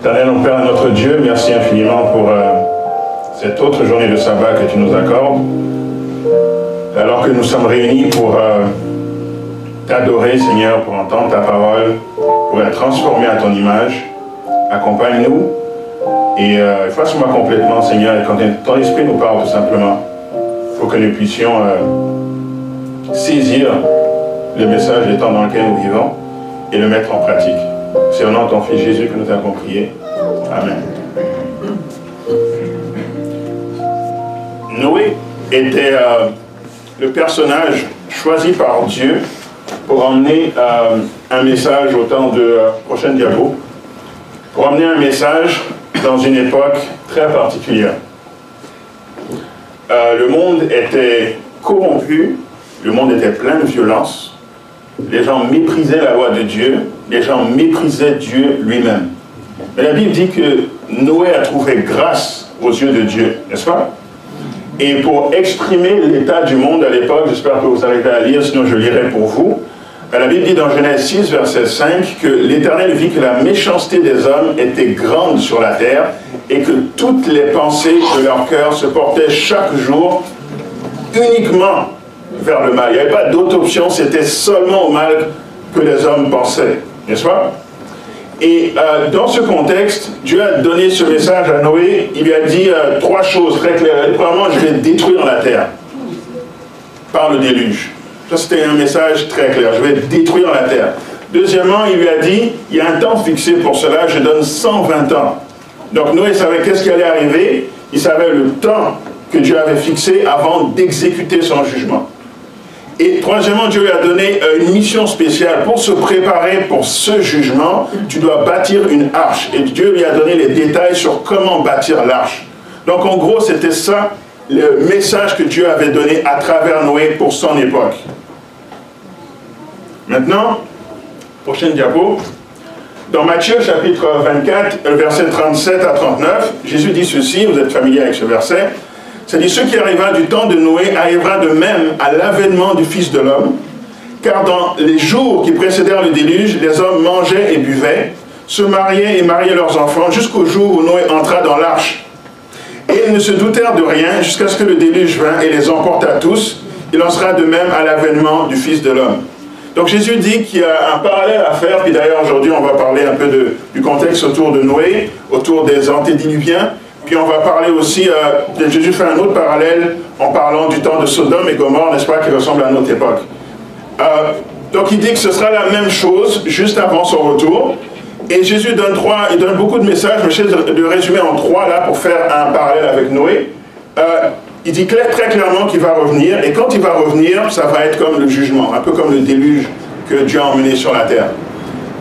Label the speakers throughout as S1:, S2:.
S1: Éternel, mon Père, notre Dieu, merci infiniment pour euh, cette autre journée de sabbat que tu nous accordes. Alors que nous sommes réunis pour euh, t'adorer, Seigneur, pour entendre ta parole, pour être transformés à ton image, accompagne-nous et euh, fasse-moi complètement, Seigneur, et quand ton esprit nous parle tout simplement, il faut que nous puissions saisir le message des temps dans lequel nous vivons et le mettre en pratique. C'est au nom de ton Fils Jésus que nous avons prié. Amen. Noé était euh, le personnage choisi par Dieu pour emmener euh, un message au temps de la prochaine diapo, pour emmener un message dans une époque très particulière. Euh, le monde était corrompu, le monde était plein de violence, les gens méprisaient la loi de Dieu, les gens méprisaient Dieu lui-même. Mais la Bible dit que Noé a trouvé grâce aux yeux de Dieu, n'est-ce pas? Et pour exprimer l'état du monde à l'époque, j'espère que vous arrivez à lire, sinon je lirai pour vous, la Bible dit dans Genèse 6, verset 5, que l'Éternel vit que la méchanceté des hommes était grande sur la terre et que toutes les pensées de leur cœur se portaient chaque jour uniquement vers le mal. Il n'y avait pas d'autre option, c'était seulement au mal que les hommes pensaient, n'est-ce pas? Et euh, dans ce contexte, Dieu a donné ce message à Noé, il lui a dit euh, trois choses très claires. Premièrement, je vais détruire la terre par le déluge. Ça, c'était un message très clair, je vais détruire la terre. Deuxièmement, il lui a dit, il y a un temps fixé pour cela, je donne 120 ans. Donc Noé savait qu'est-ce qui allait arriver, il savait le temps que Dieu avait fixé avant d'exécuter son jugement. Et troisièmement, Dieu lui a donné euh, une mission spéciale. Pour se préparer pour ce jugement, tu dois bâtir une arche. Et Dieu lui a donné les détails sur comment bâtir l'arche. Donc en gros, c'était ça le message que Dieu avait donné à travers Noé pour son époque. Maintenant, prochaine diapo. Dans Matthieu chapitre 24, verset 37 à 39, Jésus dit ceci, vous êtes familier avec ce verset. C'est-à-dire, ce qui arriva du temps de Noé arrivera de même à l'avènement du Fils de l'homme, car dans les jours qui précédèrent le déluge, les hommes mangeaient et buvaient, se mariaient et mariaient leurs enfants, jusqu'au jour où Noé entra dans l'arche. Et ils ne se doutèrent de rien jusqu'à ce que le déluge vint et les emporta tous. Il en sera de même à l'avènement du Fils de l'homme. Donc Jésus dit qu'il y a un parallèle à faire, puis d'ailleurs aujourd'hui on va parler un peu du contexte autour de Noé, autour des antédiluviens, puis on va parler aussi, euh, Jésus fait un autre parallèle en parlant du temps de Sodome et Gomorre, n'est-ce pas, qui ressemble à notre époque. Euh, donc il dit que ce sera la même chose juste avant son retour. Et Jésus donne trois, il donne beaucoup de messages, mais je vais de résumer en trois là pour faire un parallèle avec Noé. Euh, il dit très clairement qu'il va revenir, et quand il va revenir, ça va être comme le jugement, un peu comme le déluge que Dieu a emmené sur la terre.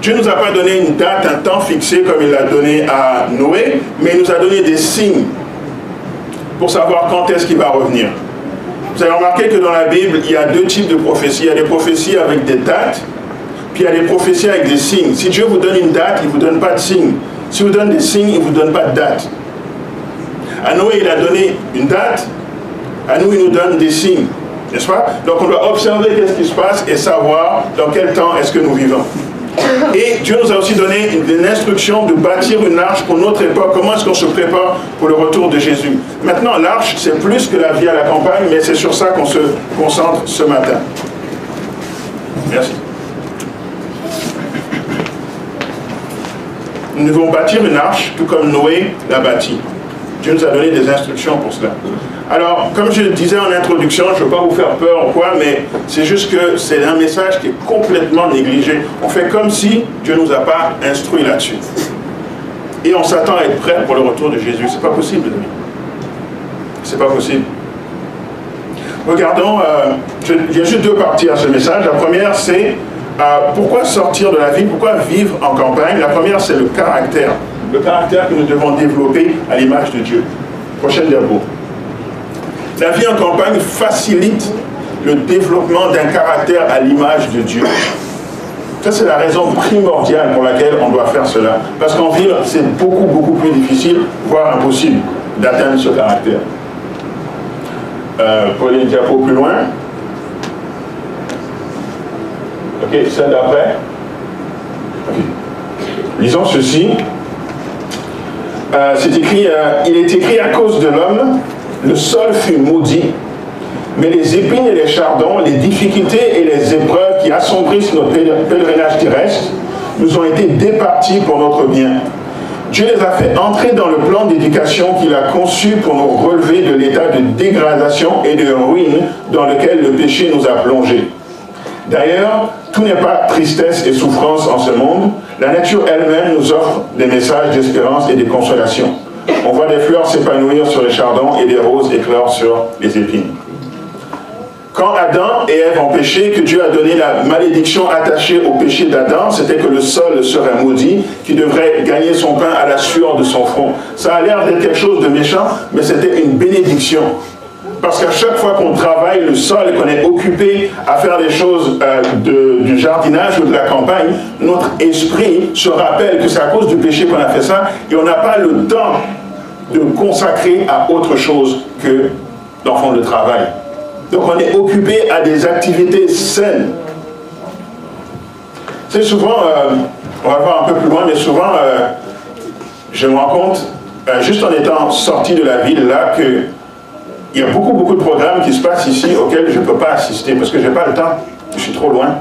S1: Dieu ne nous a pas donné une date, un temps fixé comme il l'a donné à Noé, mais il nous a donné des signes pour savoir quand est-ce qu'il va revenir. Vous avez remarqué que dans la Bible, il y a deux types de prophéties. Il y a des prophéties avec des dates, puis il y a des prophéties avec des signes. Si Dieu vous donne une date, il ne vous donne pas de signe. Si vous donne des signes, il ne vous donne pas de date. À Noé, il a donné une date. À nous, il nous donne des signes. N'est-ce pas? Donc on doit observer qu'est-ce qui se passe et savoir dans quel temps est-ce que nous vivons. Et Dieu nous a aussi donné une, instruction de bâtir une arche pour notre époque. Comment est-ce qu'on se prépare pour le retour de Jésus? Maintenant, l'arche, c'est plus que la vie à la campagne, mais c'est sur ça qu'on se concentre ce matin. Merci. Nous devons bâtir une arche, tout comme Noé l'a bâti. Dieu nous a donné des instructions pour cela. Alors, comme je le disais en introduction, je ne veux pas vous faire peur ou quoi, mais c'est juste que c'est un message qui est complètement négligé. On fait comme si Dieu ne nous a pas instruit là-dessus. Et on s'attend à être prêt pour le retour de Jésus. C'est pas possible, mes C'est pas possible. Regardons, euh, il y a juste deux parties à ce message. La première, c'est euh, pourquoi sortir de la vie, pourquoi vivre en campagne? La première, c'est le caractère. Le caractère que nous devons développer à l'image de Dieu. Prochaine diapo. La vie en campagne facilite le développement d'un caractère à l'image de Dieu. Ça, c'est la raison primordiale pour laquelle on doit faire cela. Parce qu'en ville, c'est beaucoup, beaucoup plus difficile, voire impossible, d'atteindre ce caractère. Euh, pour les diapos plus loin. Ok, celle d'après. Lisons ceci. euh, c'est écrit, euh, il est écrit à cause de l'homme, le sol fut maudit, mais les épines et les chardons, les difficultés et les épreuves qui assombrissent notre pèlerinage terrestre nous ont été départis pour notre bien. Dieu les a fait entrer dans le plan d'éducation qu'il a conçu pour nous relever de l'état de dégradation et de ruine dans lequel le péché nous a plongés. D'ailleurs, tout n'est pas tristesse et souffrance en ce monde. La nature elle-même nous offre des messages d'espérance et de consolation. On voit des fleurs s'épanouir sur les chardons et des roses éclore sur les épines. Quand Adam et Ève ont péché, que Dieu a donné la malédiction attachée au péché d'Adam, c'était que le sol serait maudit, qu'il devrait gagner son pain à la sueur de son front. Ça a l'air d'être quelque chose de méchant, mais c'était une bénédiction. Parce qu'à chaque fois qu'on travaille le sol et qu'on est occupé à faire des choses euh, du jardinage ou de la campagne, notre esprit se rappelle que c'est à cause du péché qu'on a fait ça et on n'a pas le temps de consacrer à autre chose que l'enfant de travail. Donc on est occupé à des activités saines. C'est souvent, euh, on va voir un peu plus loin, mais souvent, euh, je me rends compte, euh, juste en étant sorti de la ville là, que il y a beaucoup, beaucoup de programmes qui se passent ici auxquels je ne peux pas assister parce que je n'ai pas le temps, je suis trop loin.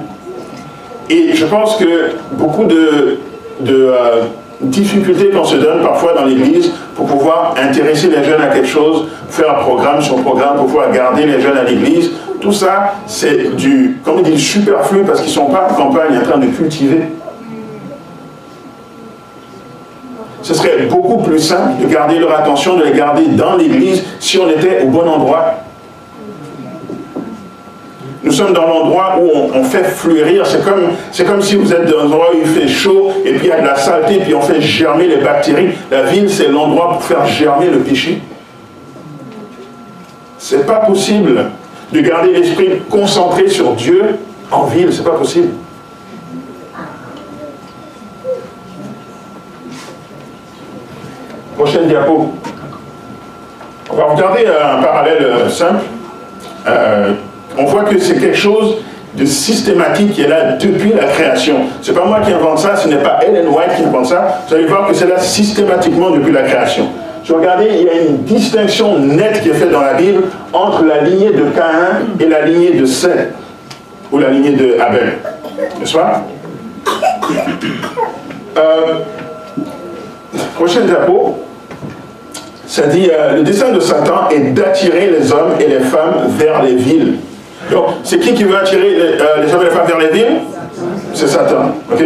S1: Et je pense que beaucoup de difficultés qu'on se donne parfois dans l'Église pour pouvoir intéresser les jeunes à quelque chose, faire un programme sur programme pour pouvoir garder les jeunes à l'Église. Tout ça, c'est du, comme on dit, superflu parce qu'ils ne sont pas en campagne en train de cultiver. Ce serait beaucoup plus simple de garder leur attention, de les garder dans l'Église si on était au bon endroit. Nous sommes dans l'endroit où on, fait fleurir. C'est comme, comme si vous êtes dans un endroit où il fait chaud et puis il y a de la saleté, puis on fait germer les bactéries. La ville, c'est l'endroit pour faire germer le péché. C'est pas possible de garder l'esprit concentré sur Dieu en ville, c'est pas possible. Prochaine diapo. On va regarder un parallèle simple. Euh, on voit que c'est quelque chose de systématique qui est là depuis la création. Ce n'est pas moi qui invente ça, ce n'est pas Ellen White qui invente ça. Vous allez voir que c'est là systématiquement depuis la création. Si vous regardez, il y a une distinction nette qui est faite dans la Bible entre la lignée de Caïn et la lignée de Seth, ou la lignée de Abel. N'est-ce pas? Euh, Prochaine diapo. Ça dit, euh, le dessein de Satan est d'attirer les hommes et les femmes vers les villes donc, c'est qui qui veut attirer les, euh, hommes et les femmes vers les villes C'est Satan. ok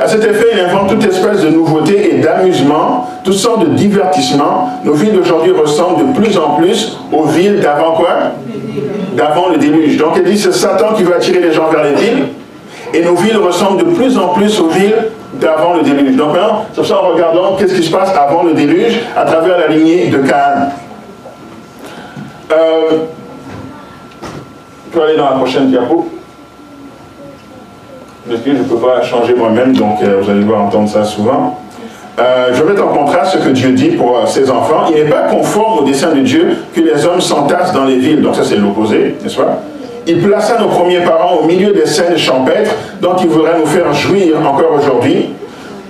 S1: à cet effet, il invente toute espèce de nouveautés et d'amusement, toutes sortes de divertissements. Nos villes d'aujourd'hui ressemblent de plus en plus aux villes d'avant quoi D'avant le déluge. Donc, il dit c'est Satan qui veut attirer les gens vers les villes. Et nos villes ressemblent de plus en plus aux villes d'avant le déluge. Donc maintenant, c'est ça en regardant qu'est-ce qui se passe avant le déluge à travers la lignée de Cain. Euh, peux aller dans la prochaine diapo. Je ne peux pas changer moi-même, donc euh, vous allez devoir entendre ça souvent. Euh, je vais mettre en contraste ce que Dieu dit pour euh, ses enfants. Il n'est pas conforme au dessein de Dieu que les hommes s'entassent dans les villes. Donc ça, c'est l'opposé, n'est-ce pas? Il plaça nos premiers parents au milieu des scènes champêtres dont il voudrait nous faire jouir encore aujourd'hui.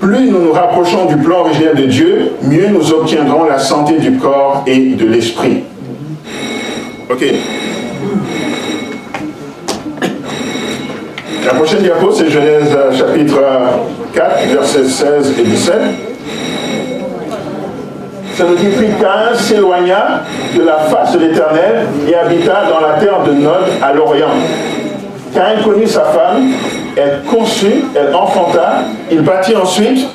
S1: Plus nous nous rapprochons du plan originel de Dieu, mieux nous obtiendrons la santé du corps et de l'esprit. Ok. La prochaine diapo, c'est Genèse euh, chapitre 4, versets 16 et 17. Ça nous dit, puis Cain s'éloigna de la face de l'Éternel et habita dans la terre de Nod à l'Orient. Cain connut sa femme, elle conçut, elle enfanta, il bâtit ensuite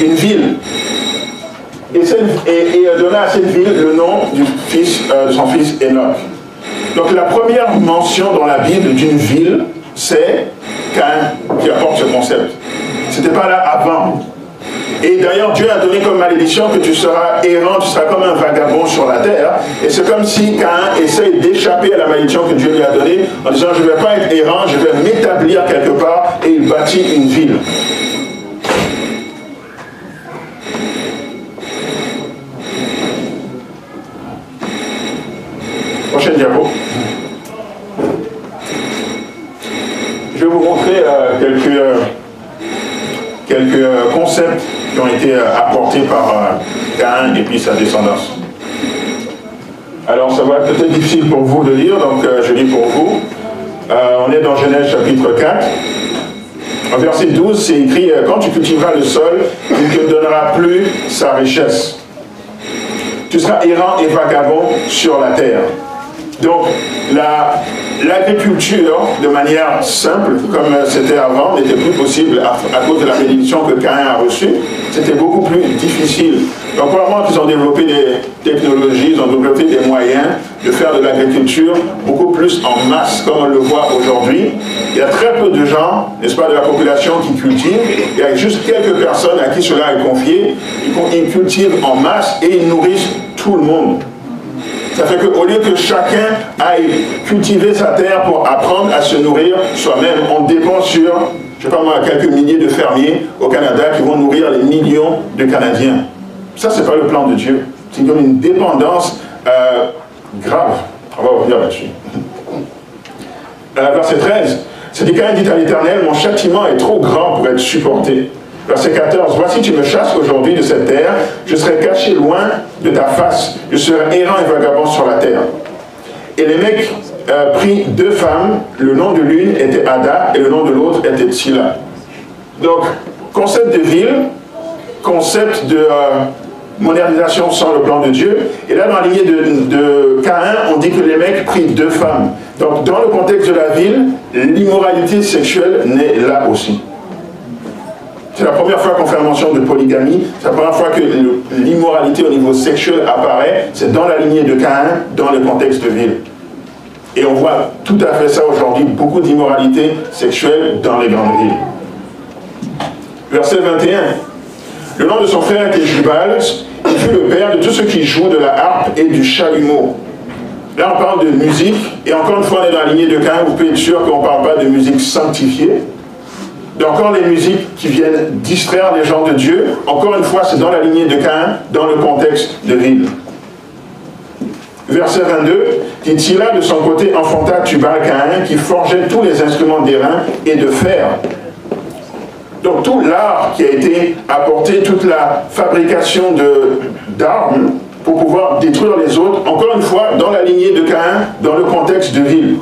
S1: une ville. Et, donna à cette ville le nom du fils, euh, de son fils Enoch. Donc la première mention dans la Bible d'une ville, c'est Cain qui apporte ce concept. Ce n'était pas là avant. Et d'ailleurs, Dieu a donné comme malédiction que tu seras errant, tu seras comme un vagabond sur la terre. Et c'est comme si Cain essaye d'échapper à la malédiction que Dieu lui a donnée en disant, je ne vais pas être errant, je vais m'établir quelque part et il bâtit une ville. Prochaine diapo. Je vais vous montrer euh, quelques, euh, quelques euh, concepts qui ont été apportés par Cain et puis sa descendance. Alors ça va être peut-être difficile pour vous de lire, donc je lis pour vous. on est dans Genèse chapitre 4. En verset 12, c'est écrit Quand tu cultiveras le sol, il ne te donnera plus sa richesse. Tu seras errant et vagabond sur la terre. Donc, l'agriculture, de manière simple, comme c'était avant, n'était plus possible à, cause de la bénédiction que Cain a reçue. C'était beaucoup plus difficile. Donc, probablement qu'ils ont développé des technologies, ils ont développé des moyens de faire de l'agriculture beaucoup plus en masse, comme on le voit aujourd'hui. Il y a très peu de gens, n'est-ce pas, de la population qui cultivent. Il y a juste quelques personnes à qui cela est confié. Ils cultivent en masse et ils nourrissent tout le monde. Ça fait qu'au lieu que chacun aille cultiver sa terre pour apprendre à se nourrir soi-même, on dépend sur, je ne sais pas moi, quelques milliers de fermiers au Canada qui vont nourrir les millions de Canadiens. Ça, ce n'est pas le plan de Dieu. C'est comme une dépendance euh, grave. On va revenir là-dessus. Euh, verset 13. C'est quand dit à l'Éternel, mon châtiment est trop grand pour être supporté. Verset 14, Voici tu me chasses aujourd'hui de cette terre, je serai caché loin de ta face, je serai errant et vagabond sur la terre. Et les mecs euh, prit deux femmes, le nom de l'une était Ada et le nom de l'autre était Tila. Donc, concept de ville, concept de euh, modernisation sans le plan de Dieu. Et là, dans la lignée de, de Caïn, on dit que les mecs prit deux femmes. Donc, dans le contexte de la ville, l'immoralité sexuelle naît là aussi. C'est la première fois qu'on fait mention de polygamie, c'est la première fois que l'immoralité au niveau sexuel apparaît, c'est dans la lignée de Caïn, dans le contexte de ville. Et on voit tout à fait ça aujourd'hui, beaucoup d'immoralité sexuelle dans les grandes villes. Verset 21. Le nom de son frère était Jubal, il fut le père de tous ceux qui jouent de la harpe et du chalumeau. Là, on parle de musique, et encore une fois, on est dans la lignée de Caïn, vous pouvez être sûr qu'on ne parle pas de musique sanctifiée, encore les musiques qui viennent distraire les gens de Dieu, encore une fois, c'est dans la lignée de Cain, dans le contexte de ville. Verset 22, qui tira de son côté enfanta Tubal Cain, qui forgeait tous les instruments d'airain et de fer. Donc tout l'art qui a été apporté, toute la fabrication d'armes pour pouvoir détruire les autres, encore une fois, dans la lignée de Cain, dans le contexte de ville.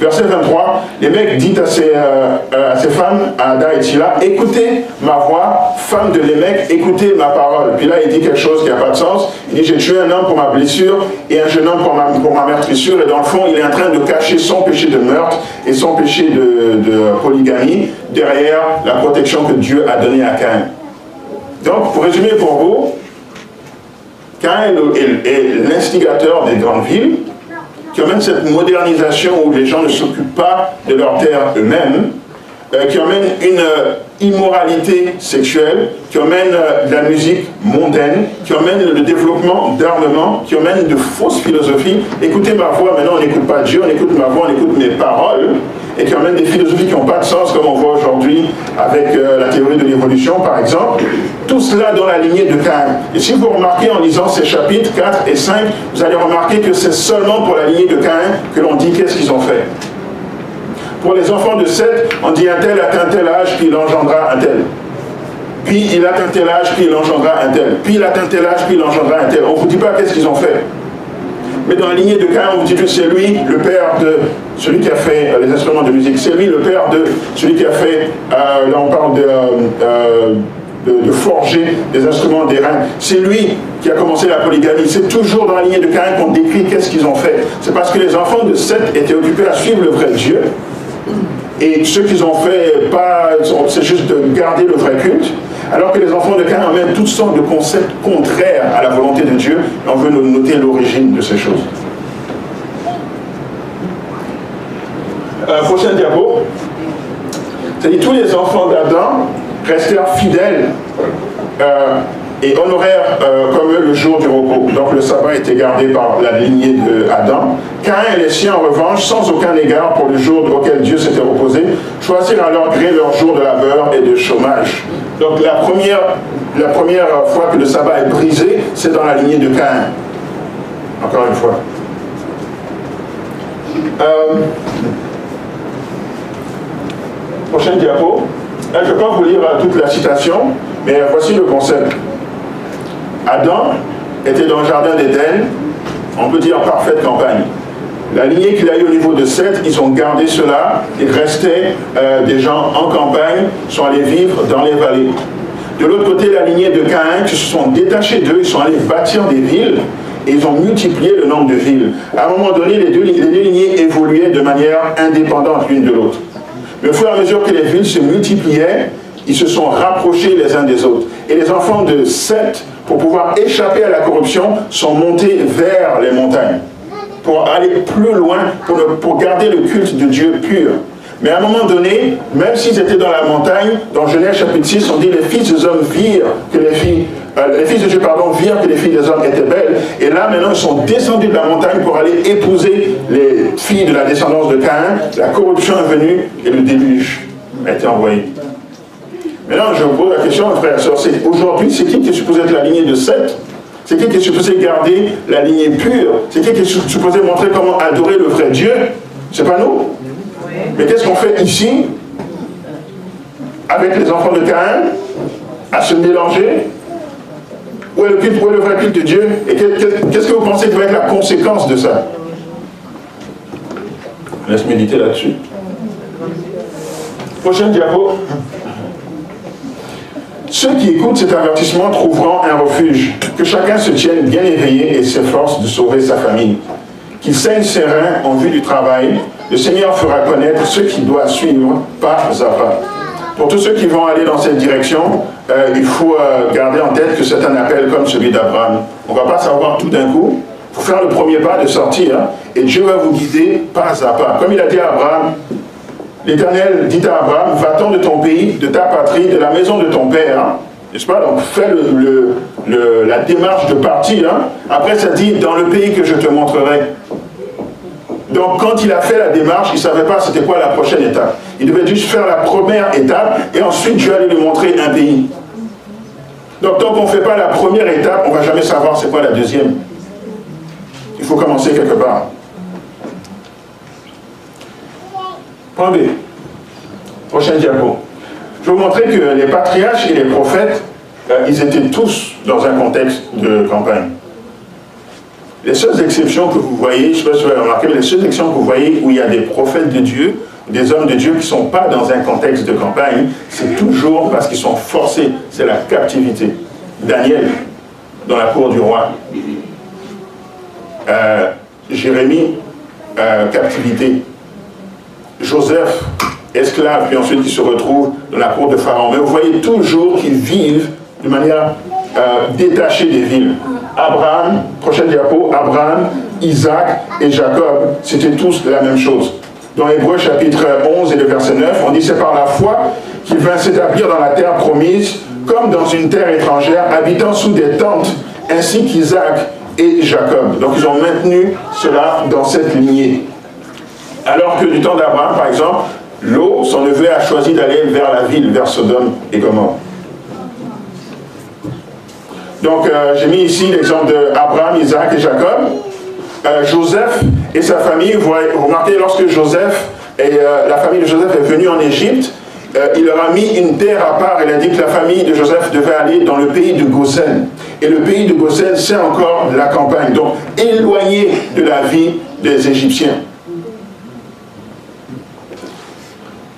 S1: Verset 23, les mecs disent à ces, euh, ces femmes, à Ada et Tila, écoutez ma voix, femme de Lémec, écoutez ma parole. Puis là, il dit quelque chose qui n'a pas de sens. Il dit, j'ai tué un homme pour ma blessure et un jeune homme pour ma, pour ma. Et dans le fond, il est en train de cacher son péché de meurtre et son péché de, de polygamie derrière la protection que Dieu a donnée à Cain. Donc, pour résumer pour vous, Cain est l'instigateur des grandes villes, qui amène cette modernisation où les gens ne s'occupent pas de leur terre eux-mêmes, qui amène une euh, immoralité sexuelle, qui euh, de la musique mondaine, qui amène le développement d'armement, qui amène de fausses philosophies. Écoutez ma voix, maintenant on n'écoute pas Dieu, on écoute ma voix, on écoute mes paroles, et qui amène des philosophies qui n'ont pas de sens, comme on voit aujourd'hui avec la théorie de l'évolution, par exemple. Tout cela dans la lignée de Cain. Et si vous remarquez en lisant ces chapitres 4 et 5, vous allez remarquer que c'est seulement pour la lignée de Cain que l'on dit qu'est-ce qu'ils ont fait. Pour les enfants de 7, on dit un tel atteint tel âge, puis il engendra un tel. Puis il atteint tel âge, puis il engendra un tel. Puis il atteint tel âge, puis il engendra un tel. On ne vous dit pas qu'est-ce qu'ils ont fait. Mais dans la lignée de Cain, on vous dit que c'est lui le père de celui qui a fait euh, les instruments de musique. C'est lui le père de celui qui a fait, euh, là on parle de, euh, de, forger des instruments d'airain. C'est lui qui a commencé la polygamie. C'est toujours dans la lignée de Cain qu'on décrit qu'est-ce qu'ils ont fait. C'est parce que les enfants de Seth étaient occupés à suivre le vrai Dieu et ce qu'ils ont fait, c'est juste de garder le vrai culte, alors que les enfants de Cain amènent toutes sortes de concepts contraires à la volonté de Dieu. On veut noter l'origine de ces choses. Euh, prochain diapo. C'est-à-dire tous les enfants d'Adam restèrent fidèles euh, et honorèrent euh, comme eux le jour du repos. Donc le sabbat était gardé par la lignée d'Adam. Cain et les siens, en revanche, sans aucun égard pour le jour auquel Dieu s'était reposé, choisirent à leur gré leur jour de labeur et de chômage. Donc la première, fois que le sabbat est brisé, c'est dans la lignée de Cain. Encore une fois. Euh, prochaine diapo. je ne pas vous lire euh, toute la citation, mais voici le concept. Adam était dans le jardin d'Éden, on peut dire parfaite campagne. La lignée qu'il a eu au niveau de Seth, ils ont gardé cela. Il restait euh, des gens en campagne, sont allés vivre dans les vallées. De l'autre côté, la lignée de Caïn, qui se sont détachés d'eux, ils sont allés bâtir des villes et ils ont multiplié le nombre de villes. À un moment donné, les deux lignées évoluaient de manière indépendante l'une de l'autre. Mais au fur et à mesure que les villes se multipliaient, ils se sont rapprochés les uns des autres. Et les enfants de Seth, pour pouvoir échapper à la corruption, sont montés vers les montagnes pour aller plus loin, pour, garder le culte de Dieu pur. Mais à un moment donné, même s'ils étaient dans la montagne, dans Genèse chapitre 6, on dit les fils des hommes virent que les filles, euh, les fils de Dieu, pardon, virent que les filles des hommes étaient belles. Et là, maintenant, ils sont descendus de la montagne pour aller épouser les filles de la descendance de Caïn. La corruption est venue et le déluge a été envoyé. Maintenant, je vous pose la question, frère et aujourd'hui, c'est qui qui est supposé être la lignée de Seth? C'est qui qui est supposé garder la lignée pure? C'est qui qui est supposé montrer comment adorer le vrai Dieu? C'est pas nous? Mais qu'est-ce qu'on fait ici Avec les enfants de Caïn À se mélanger? Où est le, culte, où est le vrai culte de Dieu? Et qu'est-ce que vous pensez qui va être la conséquence de ça? Laisse méditer là-dessus. Prochaine diapo. Ceux qui écoutent cet avertissement trouveront un refuge. Que chacun se tienne bien éveillé et s'efforce de sauver sa famille. Qu'il saigne ses reins en vue du travail. Le Seigneur fera connaître ce qu'il doit suivre pas à pas. Pour tous ceux qui vont aller dans cette direction, euh, il faut euh, garder en tête que c'est un appel comme celui d'Abraham. On ne va pas savoir tout d'un coup. Il faut faire le premier pas de sortir et Dieu va vous guider pas à pas. Comme il a dit à Abraham, L'Éternel dit à Abraham, va-t'en de ton pays, de ta patrie, de la maison de ton père. Hein. N'est-ce pas? Donc fais la démarche de partir. Hein. Après, ça dit, dans le pays que je te montrerai. Donc quand il a fait la démarche, il ne savait pas c'était quoi la prochaine étape. Il devait juste faire la première étape et ensuite Dieu allait lui montrer un pays. Donc tant qu'on ne fait pas la première étape, on ne va jamais savoir c'est quoi la deuxième. Il faut commencer quelque part. Point B. Prochain diapo. Je vais vous montrer que les patriarches et les prophètes, euh, ils étaient tous dans un contexte de campagne. Les seules exceptions que vous voyez, je ne sais pas si vous avez remarqué, mais les seules exceptions que vous voyez où il y a des prophètes de Dieu, des hommes de Dieu qui ne sont pas dans un contexte de campagne, c'est toujours parce qu'ils sont forcés. C'est la captivité. Daniel, dans la cour du roi. Euh, Jérémie, euh, captivité. Joseph, esclave, puis ensuite il se retrouve dans la cour de Pharaon. Mais vous voyez toujours qu'ils vivent de manière euh, détachée des villes. Abraham, prochaine diapo, Abraham, Isaac et Jacob, c'était tous la même chose. Dans Hébreu chapitre 11 et le verset 9, on dit c'est par la foi qu'il vint s'établir dans la terre promise, comme dans une terre étrangère, habitant sous des tentes, ainsi qu'Isaac et Jacob. Donc ils ont maintenu cela dans cette lignée. Alors que du temps d'Abraham, par exemple, l'eau, son neveu a choisi d'aller vers la ville, vers Sodome et Gomorre. Donc euh, j'ai mis ici l'exemple d'Abraham, Isaac et Jacob. Euh, Joseph et sa famille, vous, remarquez, lorsque Joseph et euh, la famille de Joseph est venue en Égypte, il leur a mis une terre à part. Il a dit que la famille de Joseph devait aller dans le pays de Gosen. Et le pays de Gosen, c'est encore la campagne. Donc, éloigné de la vie des Égyptiens.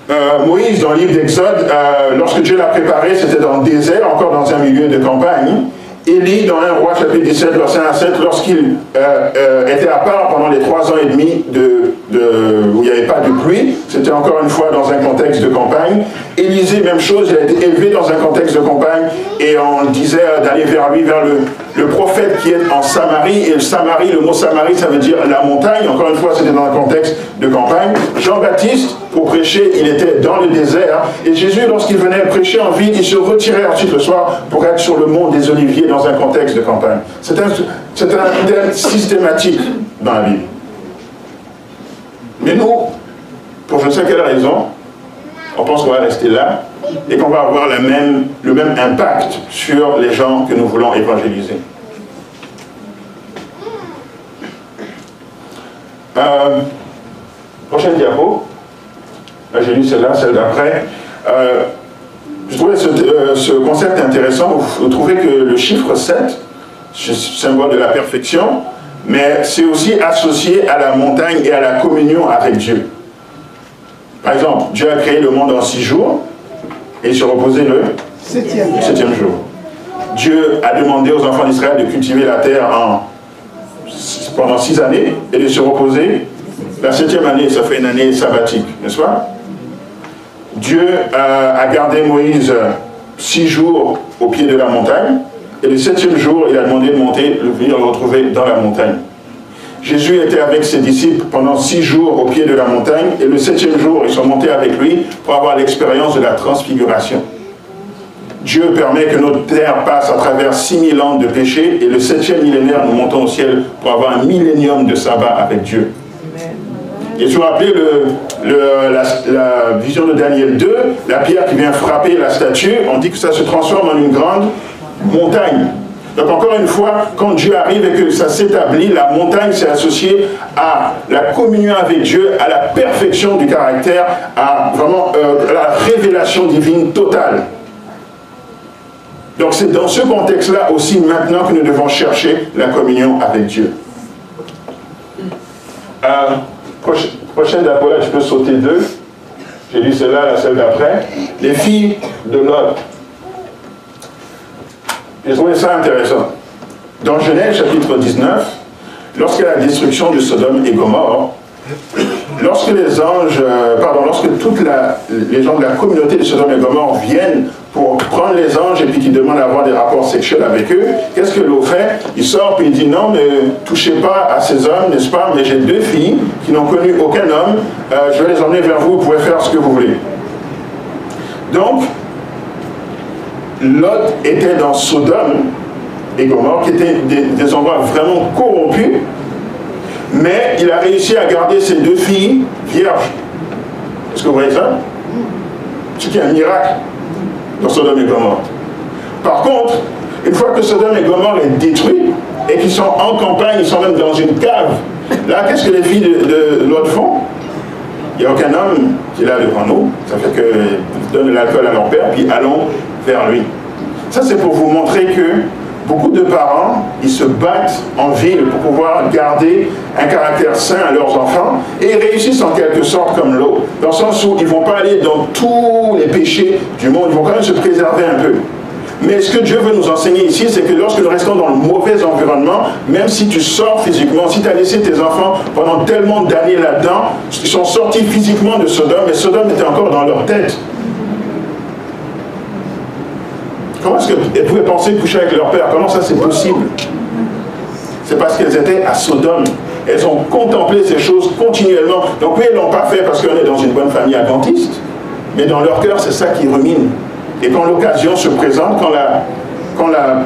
S1: Euh, Moïse, dans le livre d'Exode, euh, lorsque Dieu l'a préparé, c'était dans le désert, encore dans un milieu de campagne. Élie, dans un roi chapitre 17, verset 1 à 7, lorsqu'il euh, était à part pendant les trois ans et demi de, où il n'y avait pas de pluie, c'était encore une fois dans un contexte de campagne. Élisée, même chose, il a été élevé dans un contexte de campagne et on disait d'aller vers lui, vers le, le prophète qui est en Samarie. Et le Samarie, le mot Samarie, ça veut dire la montagne. Encore une fois, c'était dans un contexte de campagne. Jean-Baptiste, pour prêcher, il était dans le désert. Et Jésus, lorsqu'il venait prêcher en ville, il se retirait ensuite le soir pour être sur le mont des Oliviers dans un contexte de campagne. C'est un, un systématique dans la Bible. Mais nous, pour je ne sais quelle raison, on pense qu'on va rester là et qu'on va avoir le même, impact sur les gens que nous voulons évangéliser. Euh, prochaine diapo. J'ai lu celle-là, celle d'après. Euh, Je trouvais euh, ce, concept intéressant. Vous, trouvez que le chiffre 7, symbole de la perfection, mais c'est aussi associé à la montagne et à la communion avec Dieu. Par exemple, Dieu a créé le monde en six jours et il se reposait le septième, septième jour. Dieu a demandé aux enfants d'Israël de cultiver la terre en, pendant six années et de se reposer. La septième année, ça fait une année sabbatique, n'est-ce pas? Dieu a, gardé Moïse six jours au pied de la montagne, et le septième jour, il a demandé de monter, de venir le retrouver dans la montagne. Jésus était avec ses disciples pendant six jours au pied de la montagne, et le septième jour, ils sont montés avec lui pour avoir l'expérience de la transfiguration. Dieu permet que notre terre passe à travers 6000 ans de péché, et le septième millénaire, nous montons au ciel pour avoir un millénium de sabbat avec Dieu. Et je vous rappelez le, la, vision de Daniel 2, la pierre qui vient frapper la statue, on dit que ça se transforme en une grande montagne. Donc encore une fois, quand Dieu arrive et que ça s'établit, la montagne s'est associée à la communion avec Dieu, à la perfection du caractère, à vraiment euh, la révélation divine totale. Donc c'est dans ce contexte-là aussi maintenant que nous devons chercher la communion avec Dieu. Euh, prochaine tu peux sauter deux. J'ai lu celle-là, la celle d'après. Les filles de Lot. J'ai trouvé ça intéressant. Dans Genèse chapitre 19, lorsque la destruction de Sodome et Gomorre, lorsque les anges, euh, pardon, lorsque toutes les gens de la communauté de Sodome et Gomorre viennent pour prendre les anges et puis qui demandent d'avoir des rapports sexuels avec eux, qu'est-ce que l'eau fait? Il sort puis il dit non, ne touchez pas à ces hommes, n'est-ce pas? Mais j'ai deux filles qui n'ont connu aucun homme, euh, je vais les emmener vers vous, vous pouvez faire ce que vous voulez. Donc, Lot était dans Sodome et Gomorre, qui étaient des, endroits vraiment corrompus, mais il a réussi à garder ses deux filles vierges. Est-ce que vous voyez ça? C'est un miracle dans Sodome et Gomorre. Par contre, une fois que Sodome et Gomorre est détruit et qu'ils sont en campagne, ils sont même dans une cave, là, qu'est-ce que les filles de, de l'autre font? Il n'y a aucun homme qui est là devant nous. Ça fait qu'ils donnent l'alcool à leur père, puis allons vers lui. Ça, c'est pour vous montrer que beaucoup de parents, ils se battent en ville pour pouvoir garder un caractère sain à leurs enfants et ils réussissent en quelque sorte comme l'eau, dans le sens où ils ne vont pas aller dans tous les péchés du monde, ils vont quand même se préserver un peu. Mais ce que Dieu veut nous enseigner ici, c'est que lorsque nous restons dans le mauvais environnement, même si tu sors physiquement, si tu as laissé tes enfants pendant tellement d'années là-dedans, ils sont sortis physiquement de Sodome, et Sodome était encore dans leur tête. Comment est-ce qu'elles pouvaient penser coucher avec leur père? Comment ça c'est possible? C'est parce qu'elles étaient à Sodome. Elles ont contemplé ces choses continuellement. Donc oui, elles ne l'ont pas fait parce qu'on est dans une bonne famille adventiste, mais dans leur cœur, c'est ça qui rumine. Et quand l'occasion se présente, quand la, quand la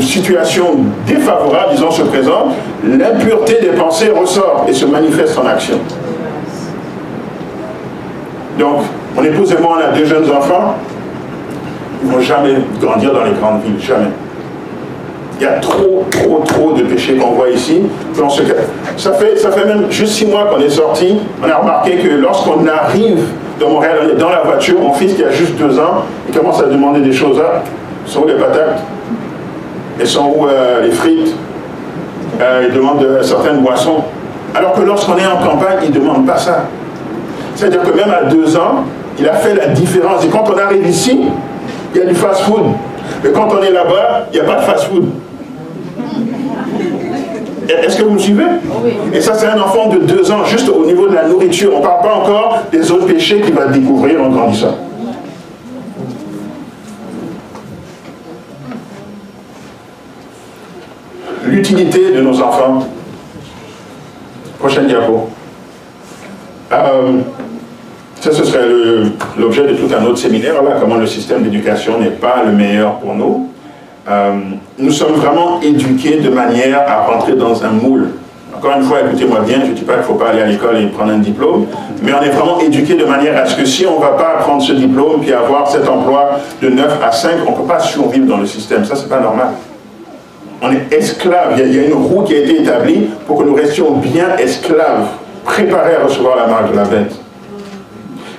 S1: situation défavorable, disons, se présente, l'impureté des pensées ressort et se manifeste en action. Donc, mon épouse et moi, on a deux jeunes enfants ils ne vont jamais grandir dans les grandes villes, jamais. Il y a trop, trop, trop de péchés qu'on voit ici. Ça fait, ça fait même juste six mois qu'on est sorti. On a remarqué que lorsqu'on arrive dans Montréal, on est dans la voiture, mon fils qui a juste deux ans, il commence à demander des choses. Hein. sont où les patates? Elles sont où euh, les frites? Euh, Il demande euh, certaines boissons. Alors que lorsqu'on est en campagne, il ne demande pas ça. C'est-à-dire que même à deux ans, il a fait la différence. Et quand on arrive ici, il y a du fast-food. Mais quand on est là-bas, il n'y a pas de fast-food. Est-ce que vous me suivez? Et ça, c'est un enfant de deux ans, juste au niveau de la nourriture. On ne parle pas encore des autres péchés qu'il va découvrir en grandissant. L'utilité de nos enfants. Prochaine diapo. Euh, ça, ce serait l'objet de tout un autre séminaire, là, comment le système d'éducation n'est pas le meilleur pour nous. Euh, nous sommes vraiment éduqués de manière à rentrer dans un moule. Encore une fois, écoutez-moi bien, je ne dis pas qu'il ne faut pas aller à l'école et prendre un diplôme, mais on est vraiment éduqué de manière à ce que si on ne va pas prendre ce diplôme puis avoir cet emploi de 9 à 5, on ne peut pas survivre dans le système. Ça, ce n'est pas normal. On est esclave. Il y, a, une roue qui a été établie pour que nous restions bien esclaves, préparés à recevoir la marque de la bête.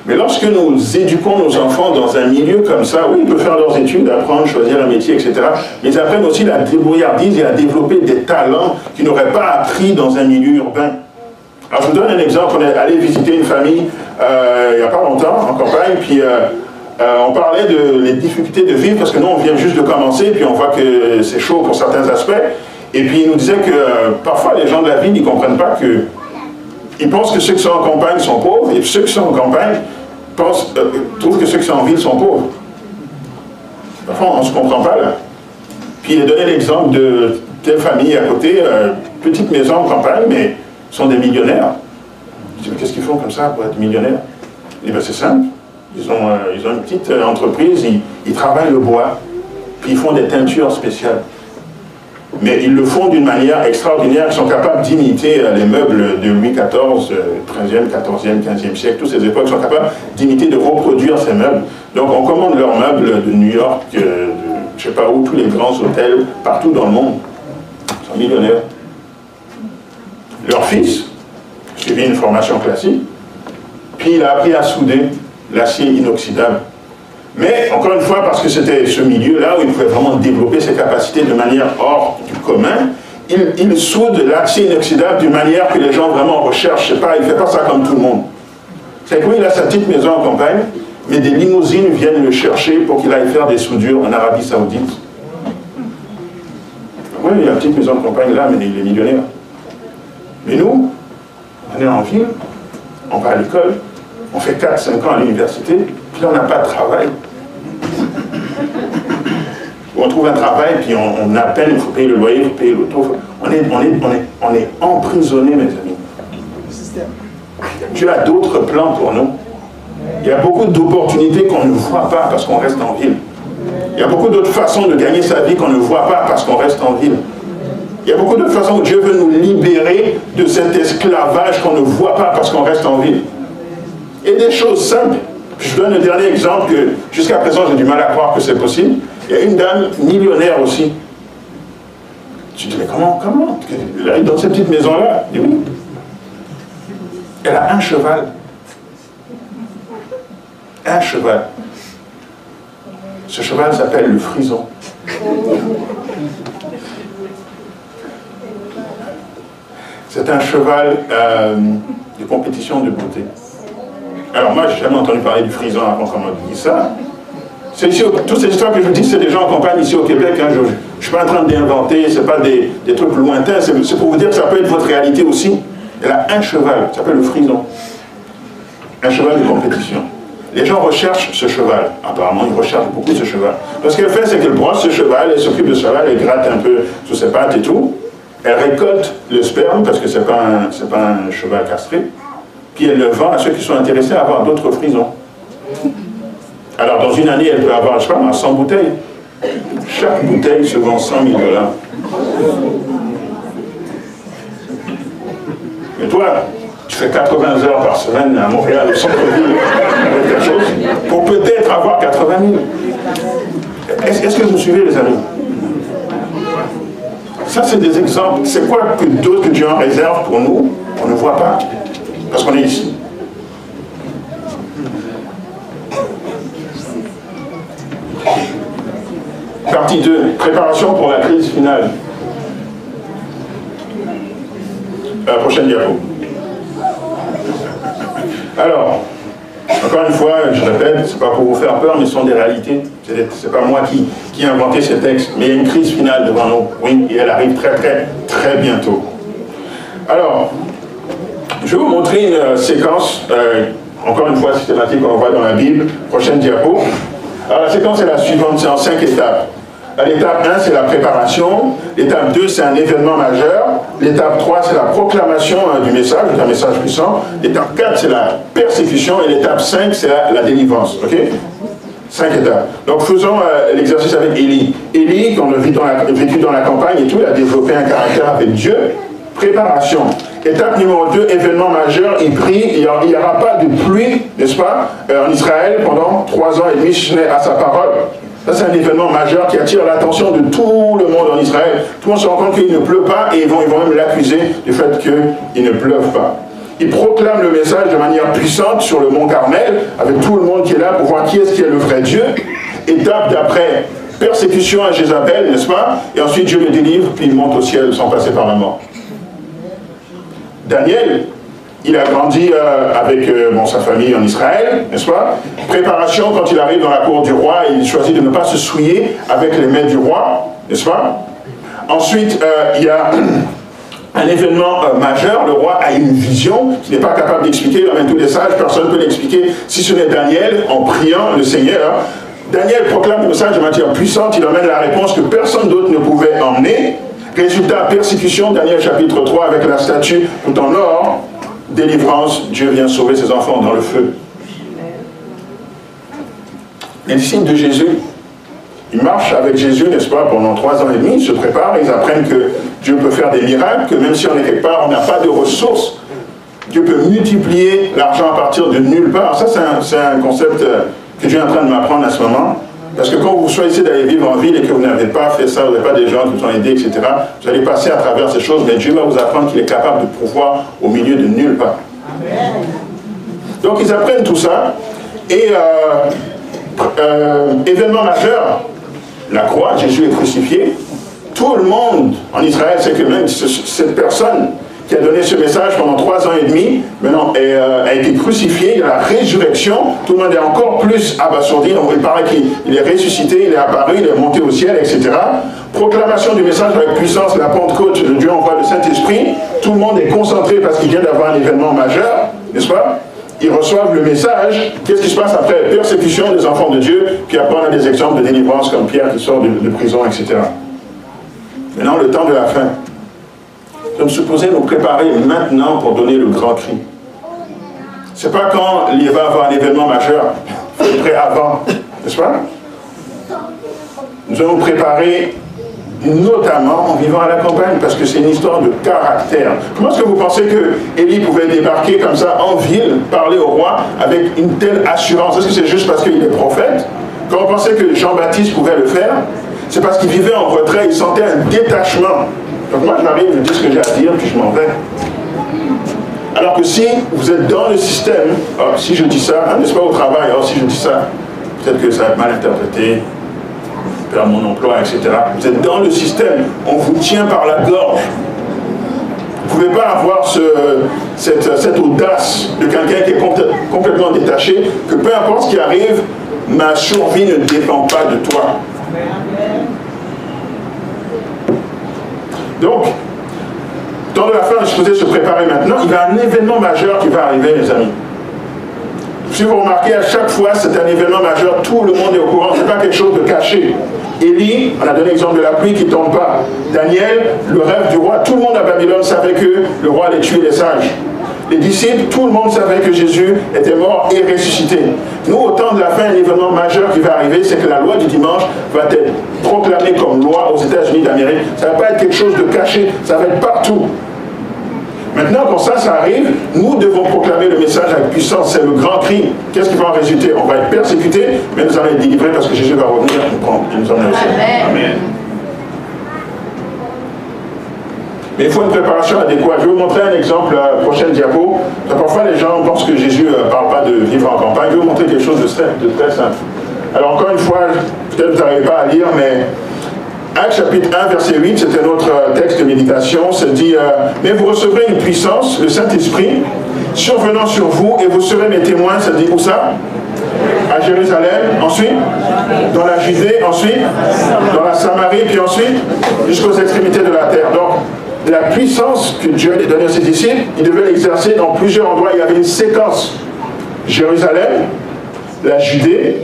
S1: Mais lorsque nous éduquons nos enfants dans un milieu comme ça, oui, ils peuvent faire leurs études, apprendre, choisir un métier, etc. Mais ils apprennent aussi la débrouillardise et à développer des talents qu'ils n'auraient pas appris dans un milieu urbain. Alors je vous donne un exemple, on est allé visiter une famille euh, il n'y a pas longtemps en campagne, puis euh, euh, on parlait de les difficultés de vivre parce que nous on vient juste de commencer, puis on voit que c'est chaud pour certains aspects. Et puis il nous disait que parfois les gens de la ville ne comprennent pas que ils pensent que ceux qui sont en campagne sont pauvres, et ceux qui sont en campagne euh, trouvent que ceux qui sont en ville sont pauvres. Parfois, on ne se comprend pas là. Puis il a donné l'exemple de telle famille à côté, euh, petite maison en campagne, mais sont des millionnaires. Je mais qu'est-ce qu'ils font comme ça pour être millionnaires? Il dit, ben, c'est simple. Ils ont, euh, ils une petite entreprise, ils, ils travaillent le bois, puis ils font des teintures spéciales mais ils le font d'une manière extraordinaire, ils sont capables d'imiter euh, les meubles de Louis XIV, 13e, 14e, 15e siècle, toutes ces époques sont capables d'imiter, de reproduire ces meubles. Donc on commande leurs meubles de New York, euh, de je ne sais pas où, tous les grands hôtels, partout dans le monde. Ils sont millionnaires. Leur fils suivit une formation classique, puis il a appris à souder l'acier inoxydable mais, encore une fois, parce que c'était ce milieu-là où il pouvait vraiment développer ses capacités de manière hors du commun, il, soude l'acier inoxydable d'une manière que les gens vraiment recherchent. Pas, il ne fait pas ça comme tout le monde. C'est que il a sa petite maison en campagne, mais des limousines viennent le chercher pour qu'il aille faire des soudures en Arabie Saoudite. Oui, il a une petite maison en campagne là, mais il est millionnaire. Mais nous, on est en ville, on va à l'école, on fait 4-5 ans à l'université, puis on n'a pas de travail. on trouve un travail, puis on, a peine, il faut payer le loyer, il faut payer l'auto. On est, on, est, on, est, on est emprisonné, mes amis. Dieu a d'autres plans pour nous. Il y a beaucoup d'opportunités qu'on ne voit pas parce qu'on reste en ville. Il y a beaucoup d'autres façons de gagner sa vie qu'on ne voit pas parce qu'on reste en ville. Il y a beaucoup d'autres façons où Dieu veut nous libérer de cet esclavage qu'on ne voit pas parce qu'on reste en ville. Et des choses simples. Je donne un dernier exemple que jusqu'à présent j'ai du mal à croire que c'est possible. Il y a une dame millionnaire aussi. Tu dis, mais comment, comment? Elle est dans cette petite maison-là. oui. Elle a un cheval. Un cheval. Ce cheval s'appelle le frison. C'est un cheval euh, de compétition de beauté. Alors moi, j'ai jamais entendu parler du frison avant qu'on m'a dit ça. toutes ces histoires que je vous dis, c'est des gens en campagne ici au Québec. Hein, je ne suis pas en train d'inventer, ce pas des, des, trucs lointains. C'est pour vous dire que ça peut être votre réalité aussi. Elle a un cheval, ça s'appelle le frison. Un cheval de compétition. Les gens recherchent ce cheval. Apparemment, ils recherchent beaucoup ce cheval. Donc, ce qu'elle fait, c'est qu'elle brosse ce cheval, elle s'occupe de ce cheval, elle gratte un peu sous ses pattes et tout. Elle récolte le sperme, parce que ce n'est pas, pas un cheval castré puis elle le vend à ceux qui sont intéressés à avoir d'autres frisons. Alors, dans une année, elle peut avoir, je sais pas, 100 bouteilles. Chaque bouteille se vend 100 000 dollars. Mais toi, tu fais 80 heures par semaine à Montréal, au centre-ville, pour peut-être avoir 80 000. Est-ce que vous suivez, les amis? Ça, c'est des exemples. C'est quoi que d'autres que Dieu en réserve pour nous? On ne voit pas. Parce qu'on est ici. Partie 2, préparation pour la crise finale. La prochaine diapo. Alors, encore une fois, je répète, c'est pas pour vous faire peur, mais ce sont des réalités. C'est pas moi qui, qui ai inventé ces textes, mais il y a une crise finale devant nous. Oui, et elle arrive très très très bientôt. Alors, je vais vous montrer une euh, séquence, euh, encore une fois systématique qu'on voit dans la Bible, prochaine diapo. Alors la séquence est la suivante, c'est en cinq étapes. L'étape 1, c'est la préparation. L'étape 2, c'est un événement majeur. L'étape 3, c'est la proclamation hein, du message, un message puissant. L'étape 4, c'est la persécution. Et l'étape 5, c'est la, délivrance. OK? Cinq étapes. Donc faisons euh, l'exercice avec Élie. Élie, a vécu dans, la, vécu dans la campagne et tout, il a développé un caractère avec Dieu. Préparation. Étape numéro 2, événement majeur, il prie, il n'y aura pas de pluie, n'est-ce pas, euh, en Israël pendant trois ans et demi, n'est à sa parole. Ça, c'est un événement majeur qui attire l'attention de tout le monde en Israël. Tout le monde se rend compte qu'il ne pleut pas et ils vont, ils vont même l'accuser du fait qu'il ne pleuve pas. il proclame le message de manière puissante sur le mont Carmel, avec tout le monde qui est là pour voir qui est-ce qui est le vrai Dieu. Étape d'après, persécution à Jézabel, n'est-ce pas Et ensuite Dieu le délivre, puis il monte au ciel sans passer par la mort. Daniel, il a grandi euh, avec euh, sa famille en Israël, n'est-ce pas? Préparation quand il arrive dans la cour du roi, il choisit de ne pas se souiller avec les mains du roi, n'est-ce pas? Ensuite, euh, il y a un événement majeur, le roi a une vision qu'il n'est pas capable d'expliquer, amène tous les sages, personne ne peut l'expliquer, si ce n'est Daniel, en priant le Seigneur. Daniel proclame le message de matière puissante, il amène la réponse que personne d'autre ne pouvait emmener. Résultat, persécution, Daniel chapitre 3 avec la statue tout en or, délivrance, Dieu vient sauver ses enfants dans le feu. Les disciples de Jésus, ils marchent avec Jésus, n'est-ce pas, pendant trois ans et demi, ils se préparent, ils apprennent que Dieu peut faire des miracles, que même si on est quelque part, on n'a pas de ressources, Dieu peut multiplier l'argent à partir de nulle part. Ça, c'est un, un, concept euh, que Dieu est en train de m'apprendre à ce moment. Parce que quand vous choisissez d'aller vivre en ville et que vous n'avez pas fait ça, vous n'avez pas des gens qui vous ont aidé, etc., vous allez passer à travers ces choses, mais Dieu va vous apprendre qu'il est capable de pouvoir au milieu de nulle part. Donc ils apprennent tout ça. Et euh, euh, événement majeur, la croix, Jésus est crucifié. Tout le monde en Israël sait que même cette personne qui a donné ce message pendant trois ans et demi, maintenant euh, a été crucifié, il y a la résurrection, tout le monde est encore plus abasourdi, donc il paraît qu'il est ressuscité, il est apparu, il est monté au ciel, etc. Proclamation du message avec puissance, la Pentecôte, le Dieu envoie le Saint-Esprit, tout le monde est concentré parce qu'il vient d'avoir un événement majeur, n'est-ce pas? Ils reçoivent le message. Qu'est-ce qui se passe après? Persécution des enfants de Dieu. Puis après, on a des exemples de délivrance comme Pierre qui sort de prison, etc. Maintenant, le temps de la fin. Sommes supposés nous préparer maintenant pour donner le grand cri. C'est pas quand il va y avoir un événement majeur, faut prêt avant, n'est-ce pas? Nous allons préparer notamment en vivant à la campagne, parce que c'est une histoire de caractère. Comment est-ce que vous pensez que Élie pouvait débarquer comme ça en ville, parler au roi avec une telle assurance? Est-ce que c'est juste parce qu'il est prophète? Quand on pensait que Jean-Baptiste pouvait le faire, c'est parce qu'il vivait en retrait, il sentait un détachement donc moi, j'arrive, je dis ce que j'ai à dire, puis je m'en vais. Alors que si vous êtes dans le système, oh, si je dis ça, hein, n'est-ce pas au travail, oh, si je dis ça, peut-être que ça va être mal interprété, perdre mon emploi, etc. Vous êtes dans le système, on vous tient par la gorge. Vous ne pouvez pas avoir ce, cette, audace de quelqu'un qui est complètement détaché, que peu importe ce qui arrive, ma survie ne dépend pas de toi. Donc, dans la fin, je se préparer maintenant, il y a un événement majeur qui va arriver, les amis. Si vous remarquez, à chaque fois, c'est un événement majeur, tout le monde est au courant, ce n'est pas quelque chose de caché. Élie, on a donné l'exemple de la pluie qui ne tombe pas. Daniel, le rêve du roi, tout le monde à Babylone savait que le roi allait tuer les sages. Les disciples, tout le monde savait que Jésus était mort et ressuscité. Nous, au temps de la fin, un événement majeur qui va arriver, c'est que la loi du dimanche va être proclamée comme loi aux États-Unis d'Amérique. Ça ne va pas être quelque chose de caché, ça va être partout. Maintenant, quand ça, ça arrive, nous devons proclamer le message avec puissance. C'est le grand cri. Qu'est-ce qui va en résulter? On va être persécuté, mais nous allons être délivrés parce que Jésus va revenir nous prendre et nous emmener au Amen. Mais il faut une préparation adéquate. Je vais vous montrer un exemple, la prochaine diapo. Parfois, les gens pensent que Jésus ne euh, parle pas de vivre en campagne. Je vais vous montrer quelque chose de très, de très simple. Alors, encore une fois, peut-être vous n'arrivez pas à lire, mais Acte chapitre 1, verset 8, c'était notre texte de méditation. Ça dit euh, Mais vous recevrez une puissance, le Saint-Esprit, survenant sur vous, et vous serez mes témoins. Ça dit où ça? À Jérusalem, ensuite? Dans la Judée, ensuite? Dans la Samarie, puis ensuite? Jusqu'aux extrémités de la terre. Donc, la puissance que Dieu a donnée à ses disciples, il devait l'exercer dans plusieurs endroits. Il y avait une séquence. Jérusalem, la Judée,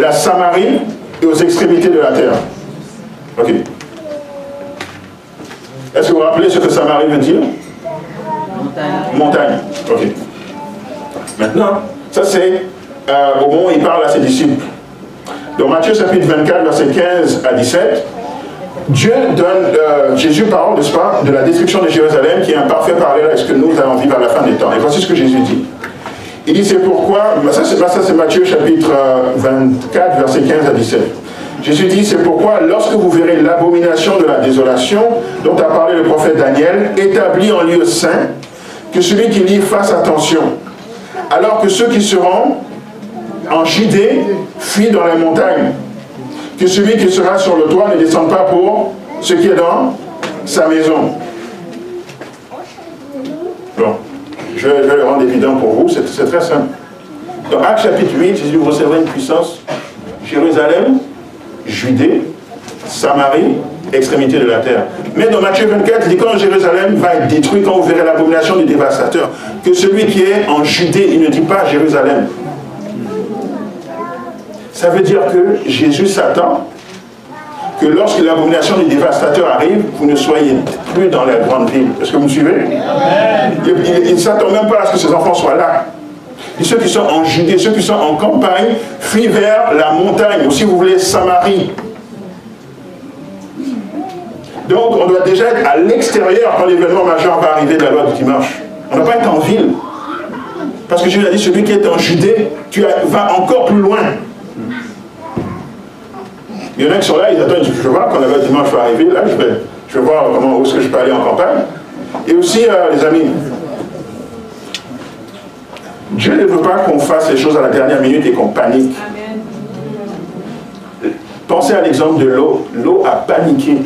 S1: la Samarie et aux extrémités de la terre. Ok. Est-ce que vous vous rappelez ce que Samarie veut dire? Montagne. Montagne. Ok. Maintenant, ça c'est euh, au moment où il parle à ses disciples. Dans Matthieu chapitre 24, verset 15 à 17, Dieu donne, euh, Jésus parle, n'est-ce pas, de la destruction de Jérusalem, qui est un parfait parallèle à ce que nous allons vivre à la fin des temps. Et voici ce que Jésus dit. Il dit, c'est pourquoi, ça c'est Matthieu chapitre 24, euh, verset 15 à 17. Jésus dit, c'est pourquoi lorsque vous verrez l'abomination de la désolation dont a parlé le prophète Daniel, établie en lieu saint, que celui qui lit fasse attention. Alors que ceux qui seront en Judée fuient dans les montagnes. Que celui qui sera sur le toit ne descende pas pour ce qui est dans sa maison. Bon, je, vais le rendre évident pour vous, c'est très simple. Dans Acte chapitre 8, Jésus vous recevrez une puissance. Jérusalem, Judée, Samarie, extrémité de la terre. Mais dans Matthieu 24, il dit quand Jérusalem va être détruit, quand vous verrez l'abomination du dévastateur, que celui qui est en Judée, il ne dit pas Jérusalem. Ça veut dire que Jésus s'attend que lorsque l'abomination du dévastateur arrive, vous ne soyez plus dans la grande ville. Est-ce que vous me suivez? Il, ne s'attend même pas à ce que ses enfants soient là. Et ceux qui sont en Judée, ceux qui sont en campagne, fuient vers la montagne, ou si vous voulez, Samarie. Donc, on doit déjà être à l'extérieur quand l'événement majeur va arriver de la loi du dimanche. On ne doit pas être en ville. Parce que Jésus a dit, celui qui est en Judée, tu vas encore plus loin. Il y en a qui sont là, ils attendent, je voir quand du dimanche va arriver, là, je vais, je vais voir comment, où est-ce que je peux aller en campagne. Et aussi, euh, les amis, Dieu ne veut pas qu'on fasse les choses à la dernière minute et qu'on panique. Pensez à l'exemple de l'eau. L'eau a paniqué.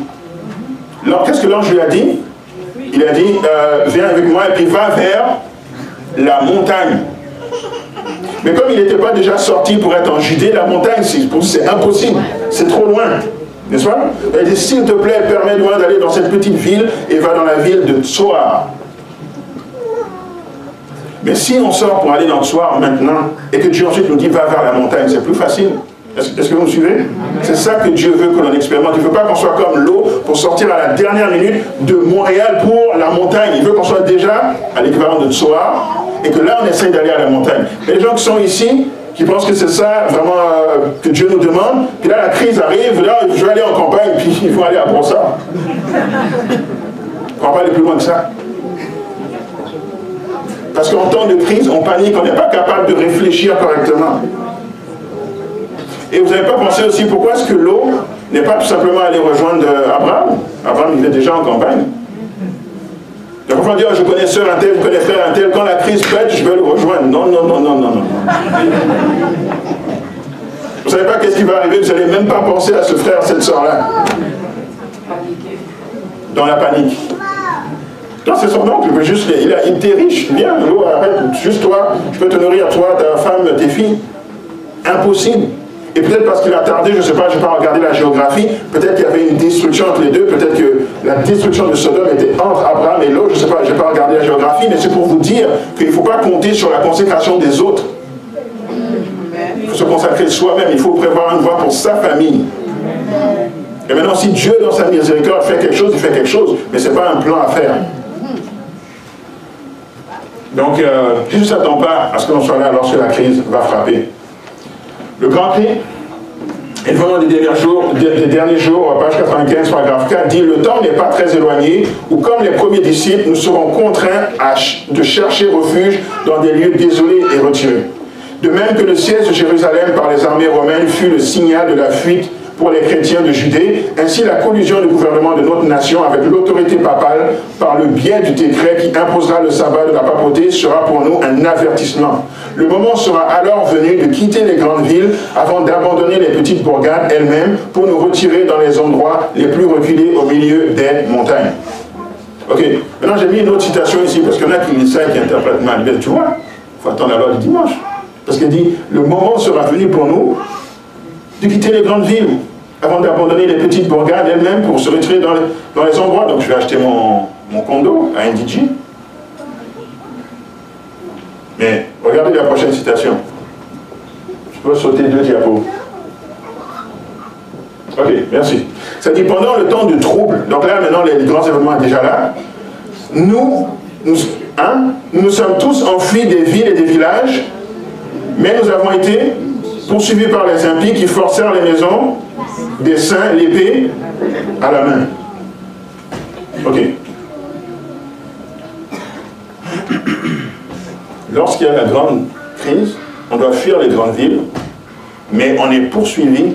S1: Qu'est-ce que l'ange lui a dit? Il a dit, euh, viens avec moi et puis va vers la montagne. Mais comme il n'était pas déjà sorti pour être en Judée, la montagne, c'est impossible. C'est trop loin. N'est-ce pas? A dit, s'il te plaît, permets-moi d'aller dans cette petite ville et va dans la ville de Tsoar. Mais si on sort pour aller dans le soir maintenant, et que Dieu ensuite nous dit va vers la montagne, c'est plus facile. Est-ce que vous me suivez? C'est ça que Dieu veut que l'on expérimente. Il ne veut pas qu'on soit comme l'eau pour sortir à la dernière minute de Montréal pour la montagne. Il veut qu'on soit déjà à l'équivalent de Tsoar et que là on essaye d'aller à la montagne. Les gens qui sont ici, qui pensent que c'est ça vraiment euh, que Dieu nous demande, puis là la crise arrive, là je vais aller en campagne, puis il faut aller à Brossard. On va pas aller plus loin que ça. Parce qu'en temps de crise, on panique, on n'est pas capable de réfléchir correctement. Et vous n'avez pas pensé aussi pourquoi est-ce que l'eau n'est pas tout simplement allée rejoindre Abraham? Abraham, il est déjà en campagne. Donc on va dire, je connais soeur un tel, je connais frère un tel, quand la crise pète, je vais le rejoindre. Non, non, non, non, non, non. Vous ne savez pas qu'est-ce qui va arriver, vous n'allez même pas penser à ce frère, cette soeur-là. Dans la panique. Non, c'est son oncle, il, juste, il, a, il riche, viens, arrête, juste toi, je peux te nourrir, toi, ta femme, tes filles. Impossible. Et peut-être parce qu'il a tardé, je ne sais pas, je n'ai pas regardé la géographie, peut-être qu'il y avait une destruction entre les deux, peut-être que la destruction de Sodome était entre Abraham et l'autre, je ne sais pas, je n'ai pas regardé la géographie, mais c'est pour vous dire qu'il ne faut pas compter sur la consécration des autres. Il faut se consacrer soi-même, il faut prévoir une voie pour sa famille. Et maintenant, si Dieu, dans sa miséricorde, fait quelque chose, il fait quelque chose, mais ce n'est pas un plan à faire. Donc, euh, ne s'attend pas à ce que l'on soit là lorsque la crise va frapper. Le grand cri, et venant des derniers jours, des derniers jours, page 95, paragraphe 4, dit Le temps n'est pas très éloigné, où, comme les premiers disciples, nous serons contraints de chercher refuge dans des lieux désolés et retirés. De même que le siège de Jérusalem par les armées romaines fut le signal de la fuite pour les chrétiens de Judée, ainsi la collusion du gouvernement de notre nation avec l'autorité papale par le biais du décret qui imposera le sabbat de la papauté sera pour nous un avertissement. Le moment sera alors venu de quitter les grandes villes avant d'abandonner les petites bourgades elles-mêmes pour nous retirer dans les endroits les plus reculés au milieu des montagnes. Ok, maintenant j'ai mis une autre citation ici parce qu'il y en a qui lisent et qui interprètent mal. tu vois, il faut attendre la loi du dimanche. Parce qu'il dit, le moment sera venu pour nous de quitter les grandes villes avant d'abandonner les petites bourgades elles-mêmes pour se retirer dans les, endroits. Donc je vais acheter mon, mon condo à NDG. Mais regardez la prochaine citation. Je peux sauter deux diapos. Ok, merci. Ça dit pendant le temps de trouble, donc là maintenant les grands événements sont déjà là, nous, nous, hein, nous sommes tous enfuis des villes et des villages, mais nous avons été poursuivis par les impies qui forcèrent les maisons des saints, l'épée à la main. Ok. Lorsqu'il y a la grande crise, on doit fuir les grandes villes, mais on est poursuivi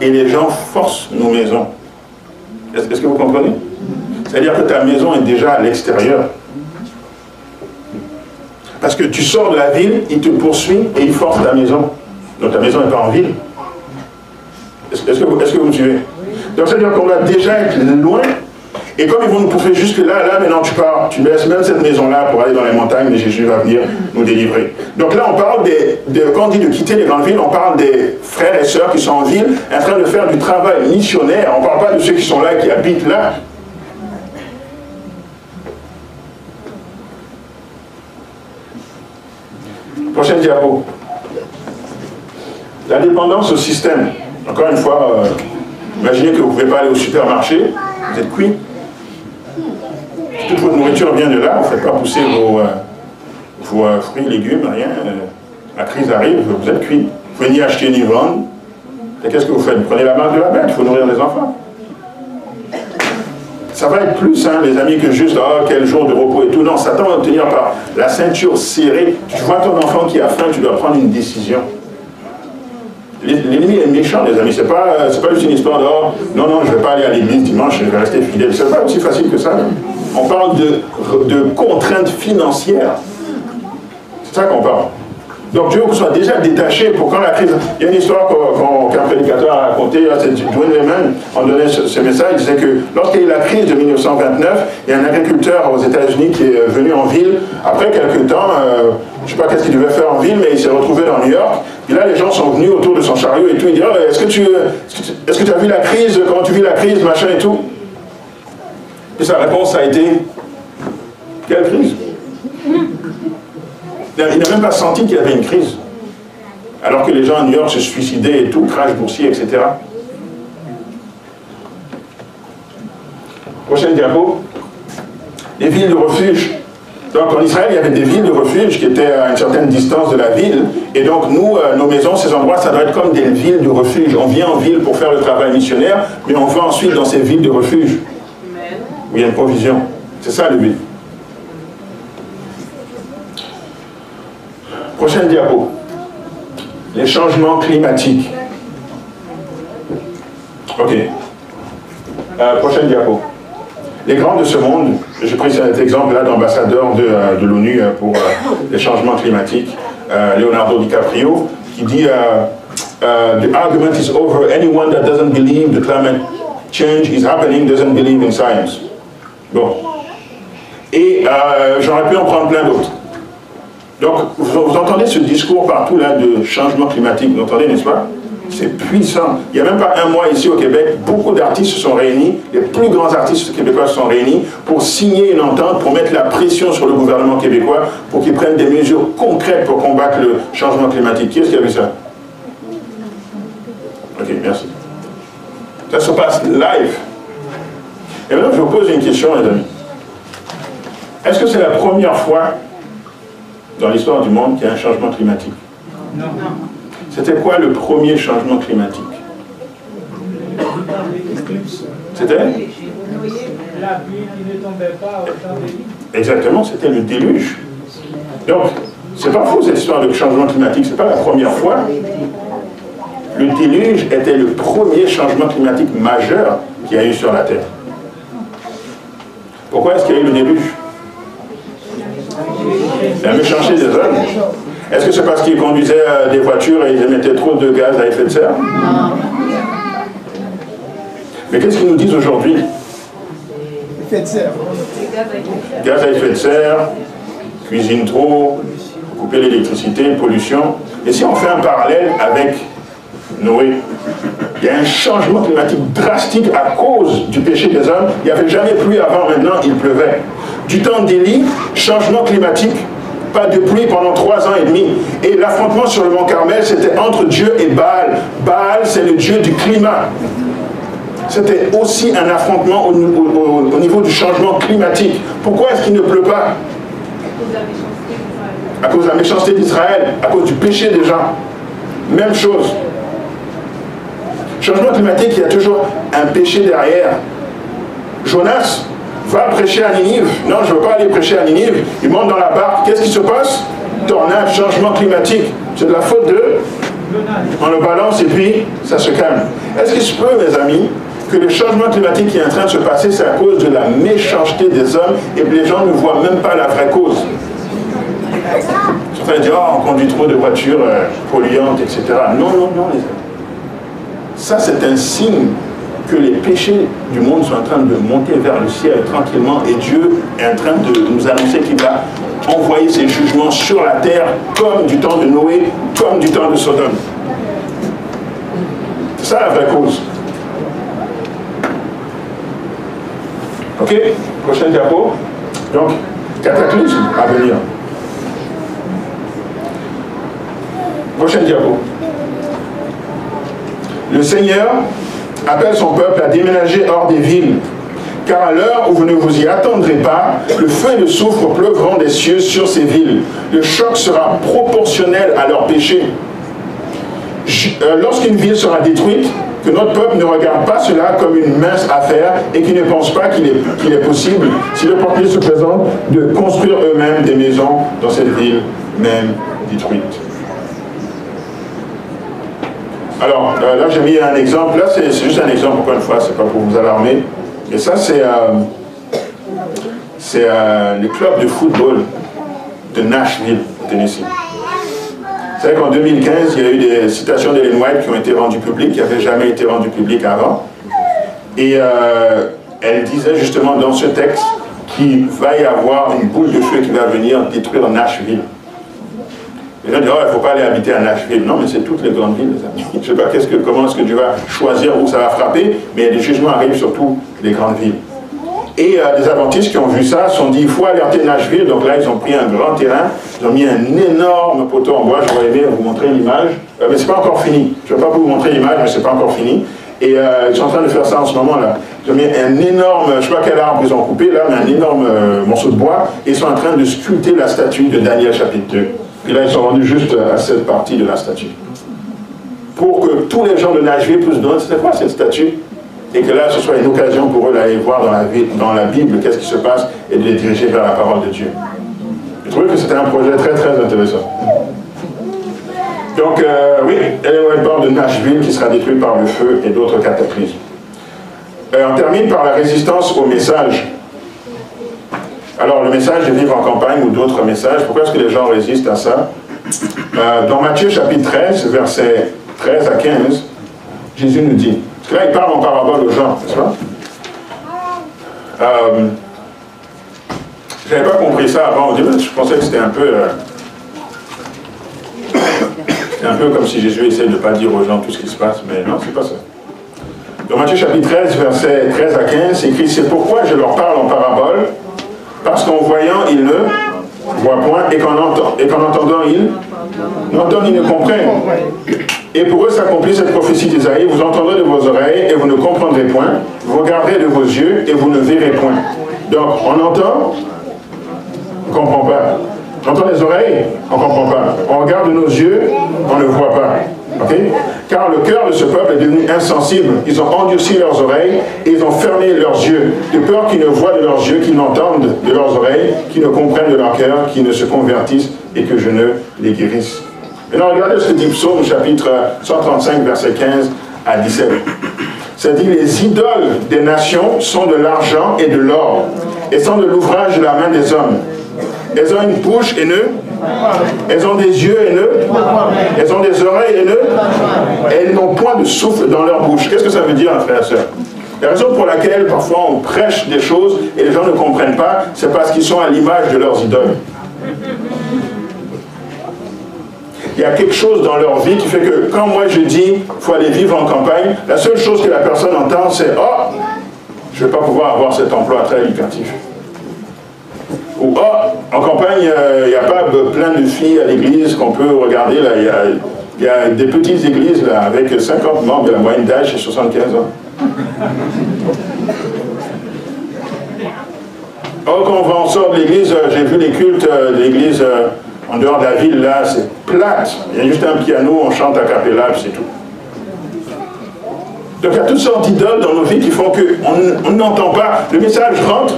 S1: et les gens forcent nos maisons. Est-ce que vous comprenez? C'est-à-dire que ta maison est déjà à l'extérieur. Parce que tu sors de la ville, il te poursuit et il force ta maison. Donc ta maison n'est pas en ville. Est-ce que, vous me suivez? Donc ça veut dire qu'on va déjà être loin. Et comme ils vont nous pousser jusque là, là maintenant tu pars, tu laisses même cette maison-là pour aller dans les montagnes, mais Jésus va venir nous délivrer. Donc là on parle des, de, quand on dit de quitter les grandes villes, on parle des frères et sœurs qui sont en ville, en train de faire du travail missionnaire. On ne parle pas de ceux qui sont là, qui habitent là. Prochaine diapo. La dépendance au système. Encore une fois, euh, imaginez que vous ne pouvez pas aller au supermarché, vous êtes cuit. toute votre nourriture vient de là, vous ne faites pas pousser vos, euh, euh, fruits, légumes, rien. la crise arrive, vous êtes cuit. Vous pouvez ni acheter ni vendre. Et qu'est-ce que vous faites? Vous prenez la marque de la bête, il faut nourrir les enfants. Ça va être plus, hein, les amis, que juste oh, quel jour de repos et tout. Non, Satan va tenir par la ceinture serrée. Tu vois ton enfant qui a faim, tu dois prendre une décision. L'ennemi est méchant, les amis. Ce n'est pas, pas juste une histoire de oh, non, non, je ne vais pas aller à l'église dimanche, je vais rester fidèle. Ce n'est pas aussi facile que ça. On parle de, de contraintes financières. C'est ça qu'on parle. Donc Dieu soit déjà détaché pour quand la crise... Il y a une histoire qu'un prédicateur a racontée, c'est Dwayne Lehman, on donnait ce, message, il disait que lorsqu'il y a eu la crise de 1929, il y a un agriculteur aux États-Unis qui est venu en ville. Après quelques temps, euh, je ne sais pas qu'est-ce qu'il devait faire en ville, mais il s'est retrouvé dans New York. Et là, les gens sont venus autour de son chariot et tout. Il dit, oh, est-ce que, tu, est-ce que tu as vu la crise? Comment tu vis la crise? Machin et tout. Et sa réponse a été, quelle crise? Il n'a même pas senti qu'il y avait une crise. Alors que les gens à New York se suicidaient et tout, crash boursier, etc. Prochaine diapo. Les villes de refuge. Donc en Israël, il y avait des villes de refuge qui étaient à une certaine distance de la ville. Et donc nous, euh, nos maisons, ces endroits, ça doit être comme des villes de refuge. On vient en ville pour faire le travail missionnaire, mais on va ensuite dans ces villes de refuge. Où il y a une provision. C'est ça le but. Prochaine diapo. Les changements climatiques. Ok. Euh, prochaine diapo. Les grands de ce monde, j'ai pris cet exemple-là d'ambassadeur de, euh, l'ONU euh, pour les changements climatiques, Leonardo DiCaprio, qui dit The argument is over. Anyone that doesn't believe the climate change is happening doesn't believe in science. Bon. Et j'aurais pu en prendre plein d'autres. Donc, vous, entendez ce discours partout là de changement climatique, vous entendez, n'est-ce pas? C'est puissant. Il n'y a même pas un mois ici au Québec, beaucoup d'artistes se sont réunis, les plus grands artistes québécois se sont réunis pour signer une entente, pour mettre la pression sur le gouvernement québécois pour qu'il prenne des mesures concrètes pour combattre le changement climatique. Qui est-ce qui a vu ça? Ok, merci. Ça se passe live. Et maintenant, je vous pose une question, les amis. Est-ce que c'est la première fois dans l'histoire du monde qu'il y a un changement climatique? Non. C'était quoi le premier changement climatique C'était Exactement, c'était le déluge. Donc, c'est pas faux cette histoire de changement climatique, c'est pas la première fois. Le déluge était le premier changement climatique majeur qu'il y a eu sur la Terre. Pourquoi est-ce qu'il y a eu le déluge? La méchanceté des hommes. Est-ce que c'est parce qu'ils conduisaient euh, des voitures et ils émettaient trop de gaz à effet de serre? Mais qu'est-ce qu'ils nous disent aujourd'hui? Effet de serre. Gaz à effet de serre, cuisine trop, couper l'électricité, pollution. Et si on fait un parallèle avec Noé, il y a un changement climatique drastique à cause du péché des hommes. Il n'y avait jamais plu avant, maintenant il pleuvait. Du temps d'Élie, changement climatique, pas de pluie pendant trois ans et demi. Et l'affrontement sur le mont Carmel, c'était entre Dieu et Baal. Baal, c'est le Dieu du climat. C'était aussi un affrontement au, niveau du changement climatique. Pourquoi est-ce qu'il ne pleut pas? À cause de la méchanceté d'Israël, à cause du péché des gens. Même chose. Changement climatique, il y a toujours un péché derrière. Jonas, va prêcher à Ninive. Non, je ne veux pas aller prêcher à Ninive. Il monte dans la barque. Qu'est-ce qui se passe? Tornade, changement climatique. C'est de la faute de On le balance et puis ça se calme. Est-ce qu'il se peut, mes amis, que le changement climatique qui est en train de se passer, c'est à cause de la méchanceté des hommes et que les gens ne voient même pas la vraie cause? Certains disent, oh, on conduit trop de voitures euh, polluantes, etc. Non, non, non, les amis. Ça, c'est un signe que les péchés du monde sont en train de monter vers le ciel tranquillement et Dieu est en train de nous annoncer qu'il va envoyer ses jugements sur la terre comme du temps de Noé, comme du temps de Sodome. C'est ça la vraie cause. Ok Prochaine diapo. Donc, cataclysme à venir. Prochaine diapo. Le Seigneur appelle son peuple à déménager hors des villes. Car à l'heure où vous ne vous y attendrez pas, le feu et le soufre pleuvront des cieux sur ces villes. Le choc sera proportionnel à leur péché. Euh, lorsqu'une ville sera détruite, que notre peuple ne regarde pas cela comme une mince affaire et qu'il ne pense pas qu'il est, est, possible, si l'opportunité se présente, de construire eux-mêmes des maisons dans cette ville même détruite. Alors, euh, là j'ai mis un exemple, là c'est juste un exemple encore une fois, c'est pas pour vous alarmer. Et ça c'est euh, c'est euh, le club de football de Nashville, Tennessee. Vous savez qu'en 2015, il y a eu des citations d'Ellen White qui ont été rendues publiques, qui n'avaient jamais été rendues publiques avant. Et elle disait justement dans ce texte qu'il va y avoir une boule de feu qui va venir détruire Nashville. Les gens disent, oh, il ne faut pas aller habiter à Nashville. Non, mais c'est toutes les grandes villes, les amis. Je ne sais pas que, comment est-ce que tu vas choisir où ça va frapper, mais les jugements arrivent sur toutes les grandes villes. Et euh, les adventistes qui ont vu ça se sont dit, il faut alerter Nashville. Donc là, ils ont pris un grand terrain, ils ont mis un énorme poteau en bois. J'aurais aimé vous montrer l'image, euh, mais ce n'est pas encore fini. Je ne vais pas vous montrer l'image, mais ce n'est pas encore fini. Et euh, ils sont en train de faire ça en ce moment-là. Ils ont mis un énorme, je ne sais pas quel arbre ils ont coupé là, mais un énorme morceau de bois, et ils sont en train de sculpter la statue de Daniel chapitre 2. Et là, ils sont rendus juste à cette partie de la statue. Pour que tous les gens de Nashville puissent demander c'est quoi cette statue? Et que là, ce soit une occasion pour eux d'aller voir dans la, dans la Bible qu'est-ce qui se passe et de les diriger vers la parole de Dieu. Je trouvais que c'était un projet très très intéressant. Donc, euh, oui, Ellen parle de Nashville qui sera détruite par le feu et d'autres cataclysmes. Euh, on termine par la résistance au message. Alors, le message de vivre en campagne ou d'autres messages, pourquoi est-ce que les gens résistent à ça? Euh, Dans Matthieu chapitre 13, versets 13 à 15, Jésus nous dit, parce que là, il parle en parabole aux gens, n'est-ce pas? Euh, Je n'avais pas compris ça avant je pensais que c'était un peu... Euh, un peu comme si Jésus essayait de ne pas dire aux gens tout ce qui se passe, mais non, c'est pas ça. Dans Matthieu chapitre 13, versets 13 à 15, c'est écrit, c'est pourquoi je leur parle en parabole, parce qu'en voyant, ils ne voient point, et qu'en entendant, ils n'entendent, ils ne comprennent. Et pour eux s'accomplit cette prophétie d'Isaïe, vous entendrez de vos oreilles et vous ne comprendrez point, vous regarderez de vos yeux et vous ne verrez point. Donc, on entend, on ne comprend pas. On entend les oreilles, on ne comprend pas. On regarde de nos yeux, on ne voit pas. Car le cœur de ce peuple est devenu insensible. Ils ont endurci leurs oreilles et ils ont fermé leurs yeux, de peur qu'ils ne voient de leurs yeux, qu'ils n'entendent de leurs oreilles, qu'ils ne comprennent de leur cœur, qu'ils ne se convertissent et que je ne les guérisse. Maintenant, regardez ce que dit Psaume chapitre 135, verset 15 à 17. Ça dit, les idoles des nations sont de l'argent et de l'or, et sont de l'ouvrage de la main des hommes. Elles ont une bouche et ne elles ont des yeux haineux. Elles ont des oreilles haineux. Et elles n'ont point de souffle dans leur bouche. Qu'est-ce que ça veut dire, frère et soeur La raison pour laquelle parfois on prêche des choses et les gens ne comprennent pas, c'est parce qu'ils sont à l'image de leurs idoles. Il y a quelque chose dans leur vie qui fait que quand moi je dis qu'il faut aller vivre en campagne, la seule chose que la personne entend c'est « Oh, je ne vais pas pouvoir avoir cet emploi très lucratif ». Ou, oh, en campagne, il n'y a, pas plein de filles à l'église qu'on peut regarder. Là, il y a, des petites églises là, avec 50 membres, la moyenne d'âge c'est 75 ans. Or, quand on sort de l'église, euh, j'ai vu les cultes euh, de l'église euh, en dehors de la ville, là, c'est plate. Il y a juste un piano, on chante à capella, c'est tout. Donc il y a toutes sortes d'idoles dans nos vies qui font qu'on n'entend pas, le message rentre,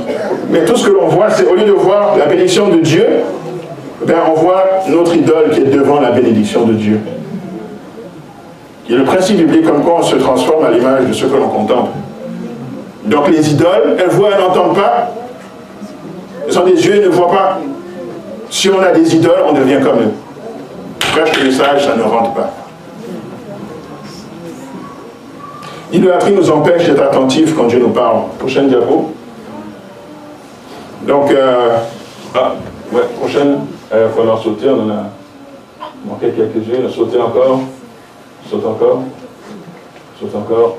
S1: mais tout ce que l'on voit, c'est au lieu de voir la bénédiction de Dieu, ben, on voit notre idole qui est devant la bénédiction de Dieu. Il y a le principe biblique comme quoi on se transforme à l'image de ce que l'on contemple. Donc les idoles, elles voient, elles n'entendent pas. Elles ont des yeux, elles ne voient pas. Si on a des idoles, on devient comme eux. Cache le message, ça ne rentre pas. L'idolâtrie nous empêche d'être attentifs quand Dieu nous parle. Prochaine diapo. Donc, euh, ah, prochaine, il va falloir sauter, on en a manqué quelques-unes, sauter encore, saute encore, saute encore.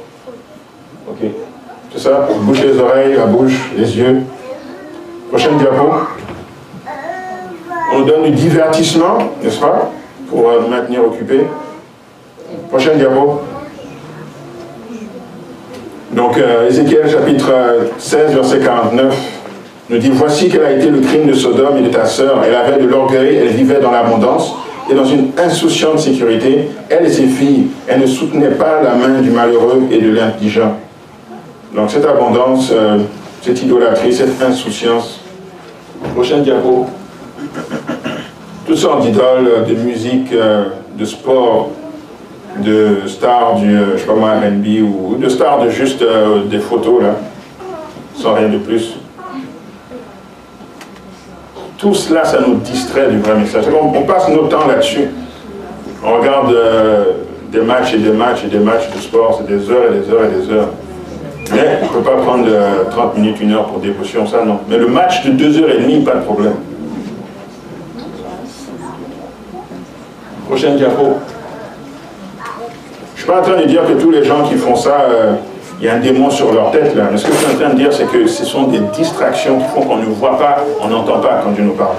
S1: Ok, c'est ça, bouche les oreilles, la bouche, les yeux. Prochaine diapo. On donne du divertissement, n'est-ce pas, pour nous maintenir occupés. Prochaine diapo. Donc, euh, Ézéchiel chapitre 16, verset 49 nous dit Voici quel a été le crime de Sodome et de ta sœur. Elle avait de l'orgueil, elle vivait dans l'abondance et dans une insouciante sécurité. Elle et ses filles, elles ne soutenaient pas la main du malheureux et de l'indigent. Donc, cette abondance, euh, cette idolâtrie, cette insouciance. Prochaine diapo. Toutes sortes d'idoles, de musique, euh, de sport, de stars du, euh, je sais pas moi, R&B ou de stars de juste euh, des photos, là, sans rien de plus. Tout cela, ça nous distrait du vrai message. On, passe nos temps là-dessus. On regarde euh, des matchs et des matchs et des matchs de sport, c'est des heures et des heures et des heures. Mais on ne peut pas prendre 30 minutes, une heure pour dévotion, ça non. Mais le match de 2 heures et demie, pas de problème. Prochaine diapo. Je suis pas en train de dire que tous les gens qui font ça, euh, il y a un démon sur leur tête là. Mais ce que je suis en train de dire, c'est que ce sont des distractions qui font qu'on ne voit pas, on n'entend pas quand Dieu nous parle.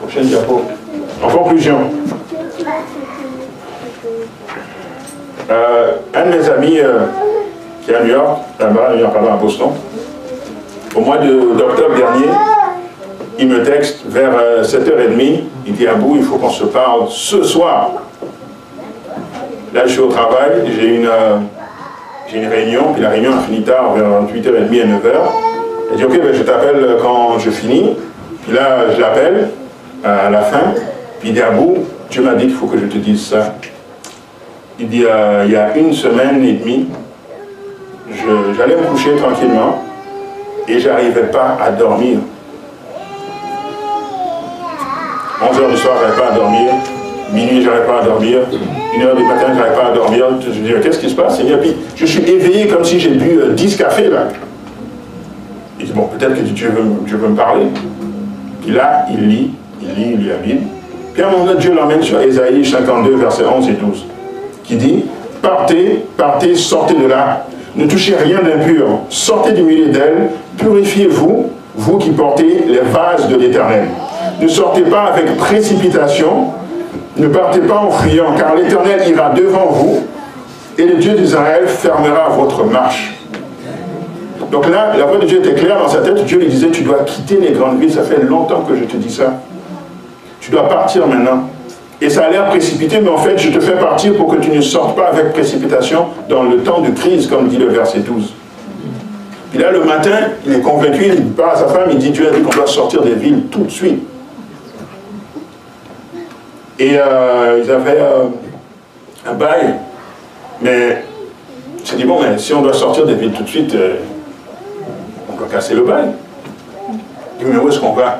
S1: Prochaine diapo. En conclusion, euh, un de mes amis euh, qui est à New York, là-bas, New York, pardon, à Boston, au mois d'octobre dernier, il me texte vers 7h30, il dit Abou, il faut qu'on se parle ce soir. Là, je suis au travail, j'ai une, euh, une réunion, puis la réunion a fini tard, vers 8h30 et 9h. Elle dit, ok, ben, je t'appelle quand je finis. Puis là, je l'appelle à la fin, puis il dit, Abou, Dieu m'a dit qu'il faut que je te dise ça. Il dit, euh, il y a une semaine et demie, j'allais me coucher tranquillement, et j'arrivais pas à dormir. 11h du soir, j'arrivais pas à dormir. Minuit, j'arrive pas à dormir. Une heure du matin, j'arrive pas à dormir. Je dis, qu'est-ce qui se passe, Puis je suis éveillé comme si j'ai bu 10 euh, cafés, là. Il dit, bon, peut-être que veut, veut me parler. Puis là, il lit, il lit, il lit la Bible. Puis à un moment donné, Dieu l'emmène sur Ésaïe 52, versets 11 et 12, qui dit, partez, partez, sortez de là. Ne touchez rien d'impur. Sortez du milieu d'elle. Purifiez-vous, vous qui portez les vases de l'Éternel. Ne sortez pas avec précipitation, ne partez pas en fuyant, car l'Éternel ira devant vous, et le Dieu d'Israël fermera votre marche. Donc là, la voix de Dieu était claire dans sa tête. Dieu lui disait, tu dois quitter les grandes villes, ça fait longtemps que je te dis ça. Tu dois partir maintenant. Et ça a l'air précipité, mais en fait, je te fais partir pour que tu ne sortes pas avec précipitation dans le temps de crise, comme dit le verset 12. Puis là, le matin, il est convaincu, il parle à sa femme, il dit, Dieu a dit qu'on doit sortir des villes tout de suite. Et euh, ils avaient euh, un bail. Mais j'ai dit, bon, mais si on doit sortir des villes tout de suite, euh, on va casser le bail. Il dit, mais où est-ce qu'on va?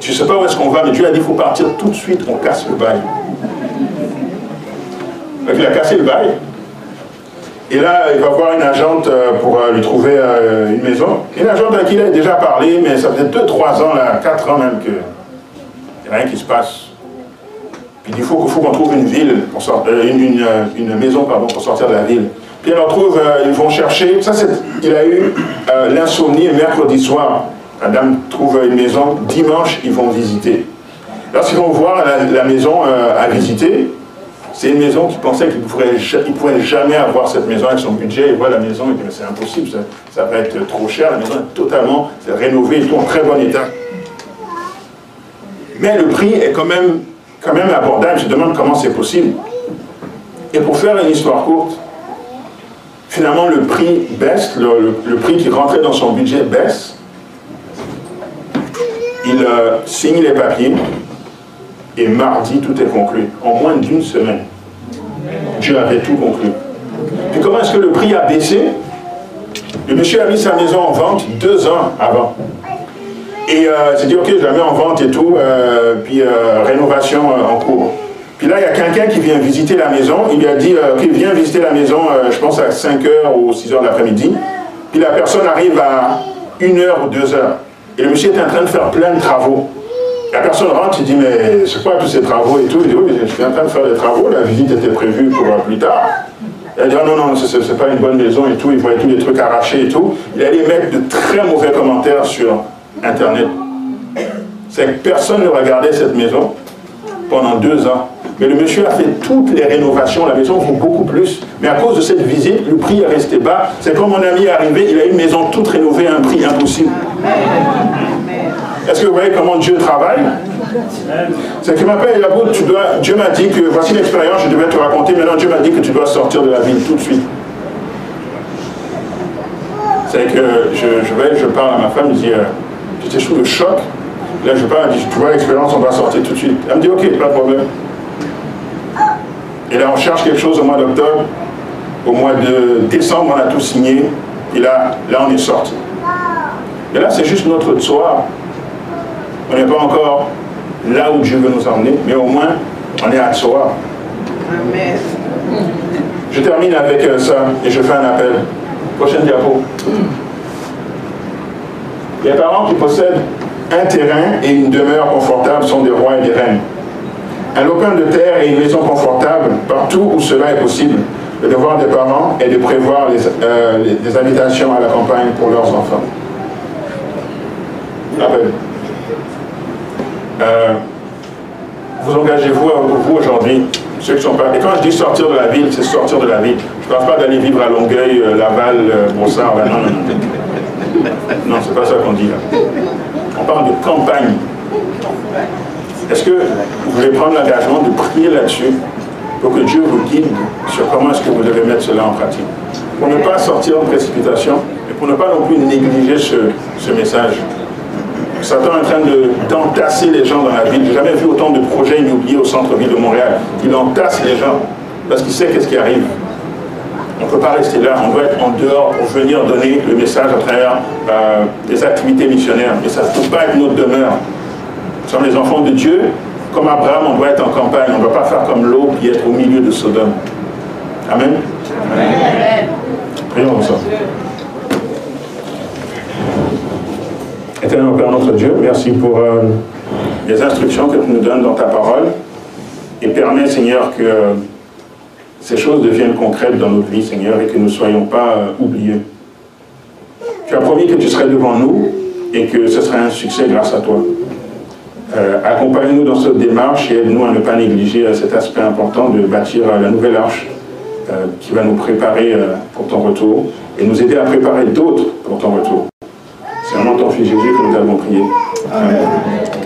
S1: Je ne sais pas où est-ce qu'on va, mais Dieu a dit, il faut partir tout de suite, on casse le bail. Donc il a cassé le bail. Et là, il va voir une agente pour lui trouver une maison. Une agente à qui il a déjà parlé, mais ça fait 2-3 ans, là, 4 ans même, que il n'y a rien qui se passe. Puis il faut, faut qu'on trouve une ville, pour euh, euh, une, maison pardon, pour sortir de la ville. Puis trouve, euh, ils vont chercher, ça c'est, il a eu l'insomnie mercredi soir. La dame trouve une maison, dimanche ils vont visiter. Lorsqu'ils vont voir la, maison à visiter, c'est une maison qui pensait qu'il ne pourrait jamais avoir cette maison avec son budget. Il voit la maison, il dit mais c'est impossible, ça, va être trop cher. La maison est totalement rénovée et tout en très bon état. Mais le prix est quand même quand même abordable. Je demande comment c'est possible. Et pour faire une histoire courte, finalement le prix baisse, le, prix qui rentrait dans son budget baisse. Il euh, signe les papiers et mardi tout est conclu. En moins d'une semaine, Dieu avait tout conclu. Puis comment est-ce que le prix a baissé? Le monsieur a mis sa maison en vente deux ans avant. Et euh, s'est dit, ok, je la mets en vente et tout, euh, puis euh, rénovation en cours. Puis là, il y a quelqu'un qui vient visiter la maison. Il lui a dit, ok, viens visiter la maison, je pense à 5h ou 6h de l'après-midi. Puis la personne arrive à 1h ou 2h. Et le monsieur est en train de faire plein de travaux. La personne rentre, il dit, mais c'est quoi tous ces travaux et tout? Il dit, oui, je suis en train de faire des travaux, la visite était prévue pour plus tard. Elle dit, ah non, non, c'est pas une bonne maison et tout, il voyait tous les trucs arrachés et tout. Il allait mettre de très mauvais commentaires sur Internet. C'est que personne ne regardait cette maison pendant deux ans. Mais le monsieur a fait toutes les rénovations, la maison vaut beaucoup plus. Mais à cause de cette visite, le prix est resté bas. C'est comme mon ami est arrivé, il a une maison toute rénovée à un prix impossible. Est-ce que vous voyez comment Dieu travaille? C'est que m'appelle tu dois, Dieu m'a dit que, voici l'expérience, je devais te raconter, maintenant Dieu m'a dit que tu dois sortir de la ville tout de suite. C'est que je, vais, je parle à ma femme, je dis, euh, j'étais sous le choc. Là, je parle, je dis, tu vois l'expérience, on va sortir tout de suite. Elle me dit, ok, pas de problème. Et là, on cherche quelque chose au mois d'octobre. Au mois de décembre, on a tout signé. Et là, là on est sorti. Et là, c'est juste notre soir. On n'est pas encore là où Dieu veut nous emmener, mais au moins, on est à soi. Amen. Je termine avec euh, ça et je fais un appel. Prochaine diapo. Les parents qui possèdent un terrain et une demeure confortable sont des rois et des reines. Un lopin de terre et une maison confortable, partout où cela est possible. Le devoir des parents est de prévoir euh, habitations à la campagne pour leurs enfants. Euh, vous engagez-vous vous aujourd'hui, ceux qui sont pas. Et quand je dis sortir de la ville, c'est sortir de la ville. Je ne parle pas d'aller vivre à Longueuil, euh, Laval, euh, Brossard. Ben non, non, non. Non, c'est pas ça qu'on dit là. On parle de campagne. Est-ce que vous voulez prendre l'engagement de prier là-dessus pour que Dieu vous guide sur comment est-ce que vous devez mettre cela en pratique? Pour ne pas sortir en précipitation, et pour ne pas non plus négliger ce, ce message. Satan est en train d'entasser les gens dans la ville. J'ai jamais vu autant de projets immobiliers au centre-ville de Montréal. Il entasse les gens parce qu'il sait qu'est-ce qui arrive. On ne peut pas rester là, on doit être en dehors pour venir donner le message à travers euh, des activités missionnaires. Mais ça ne peut pas être notre demeure. Nous sommes les enfants de Dieu. Comme Abraham, on doit être en campagne. On ne doit pas faire comme l'eau et être au milieu de Sodome. Amen. Amen. Prions ensemble. Éternel Père notre Dieu, merci pour euh, les instructions que tu nous donnes dans ta parole et permets, Seigneur, que ces choses deviennent concrètes dans notre vie, Seigneur, et que nous ne soyons pas euh, oubliés. Tu as promis que tu serais devant nous et que ce serait un succès grâce à toi. Accompagne-nous dans cette démarche et aide-nous à ne pas négliger cet aspect important de bâtir la nouvelle arche qui va nous préparer pour ton retour et nous aider à préparer d'autres pour ton retour. C'est vraiment ton Fils Jésus que nous avons prié. Amen.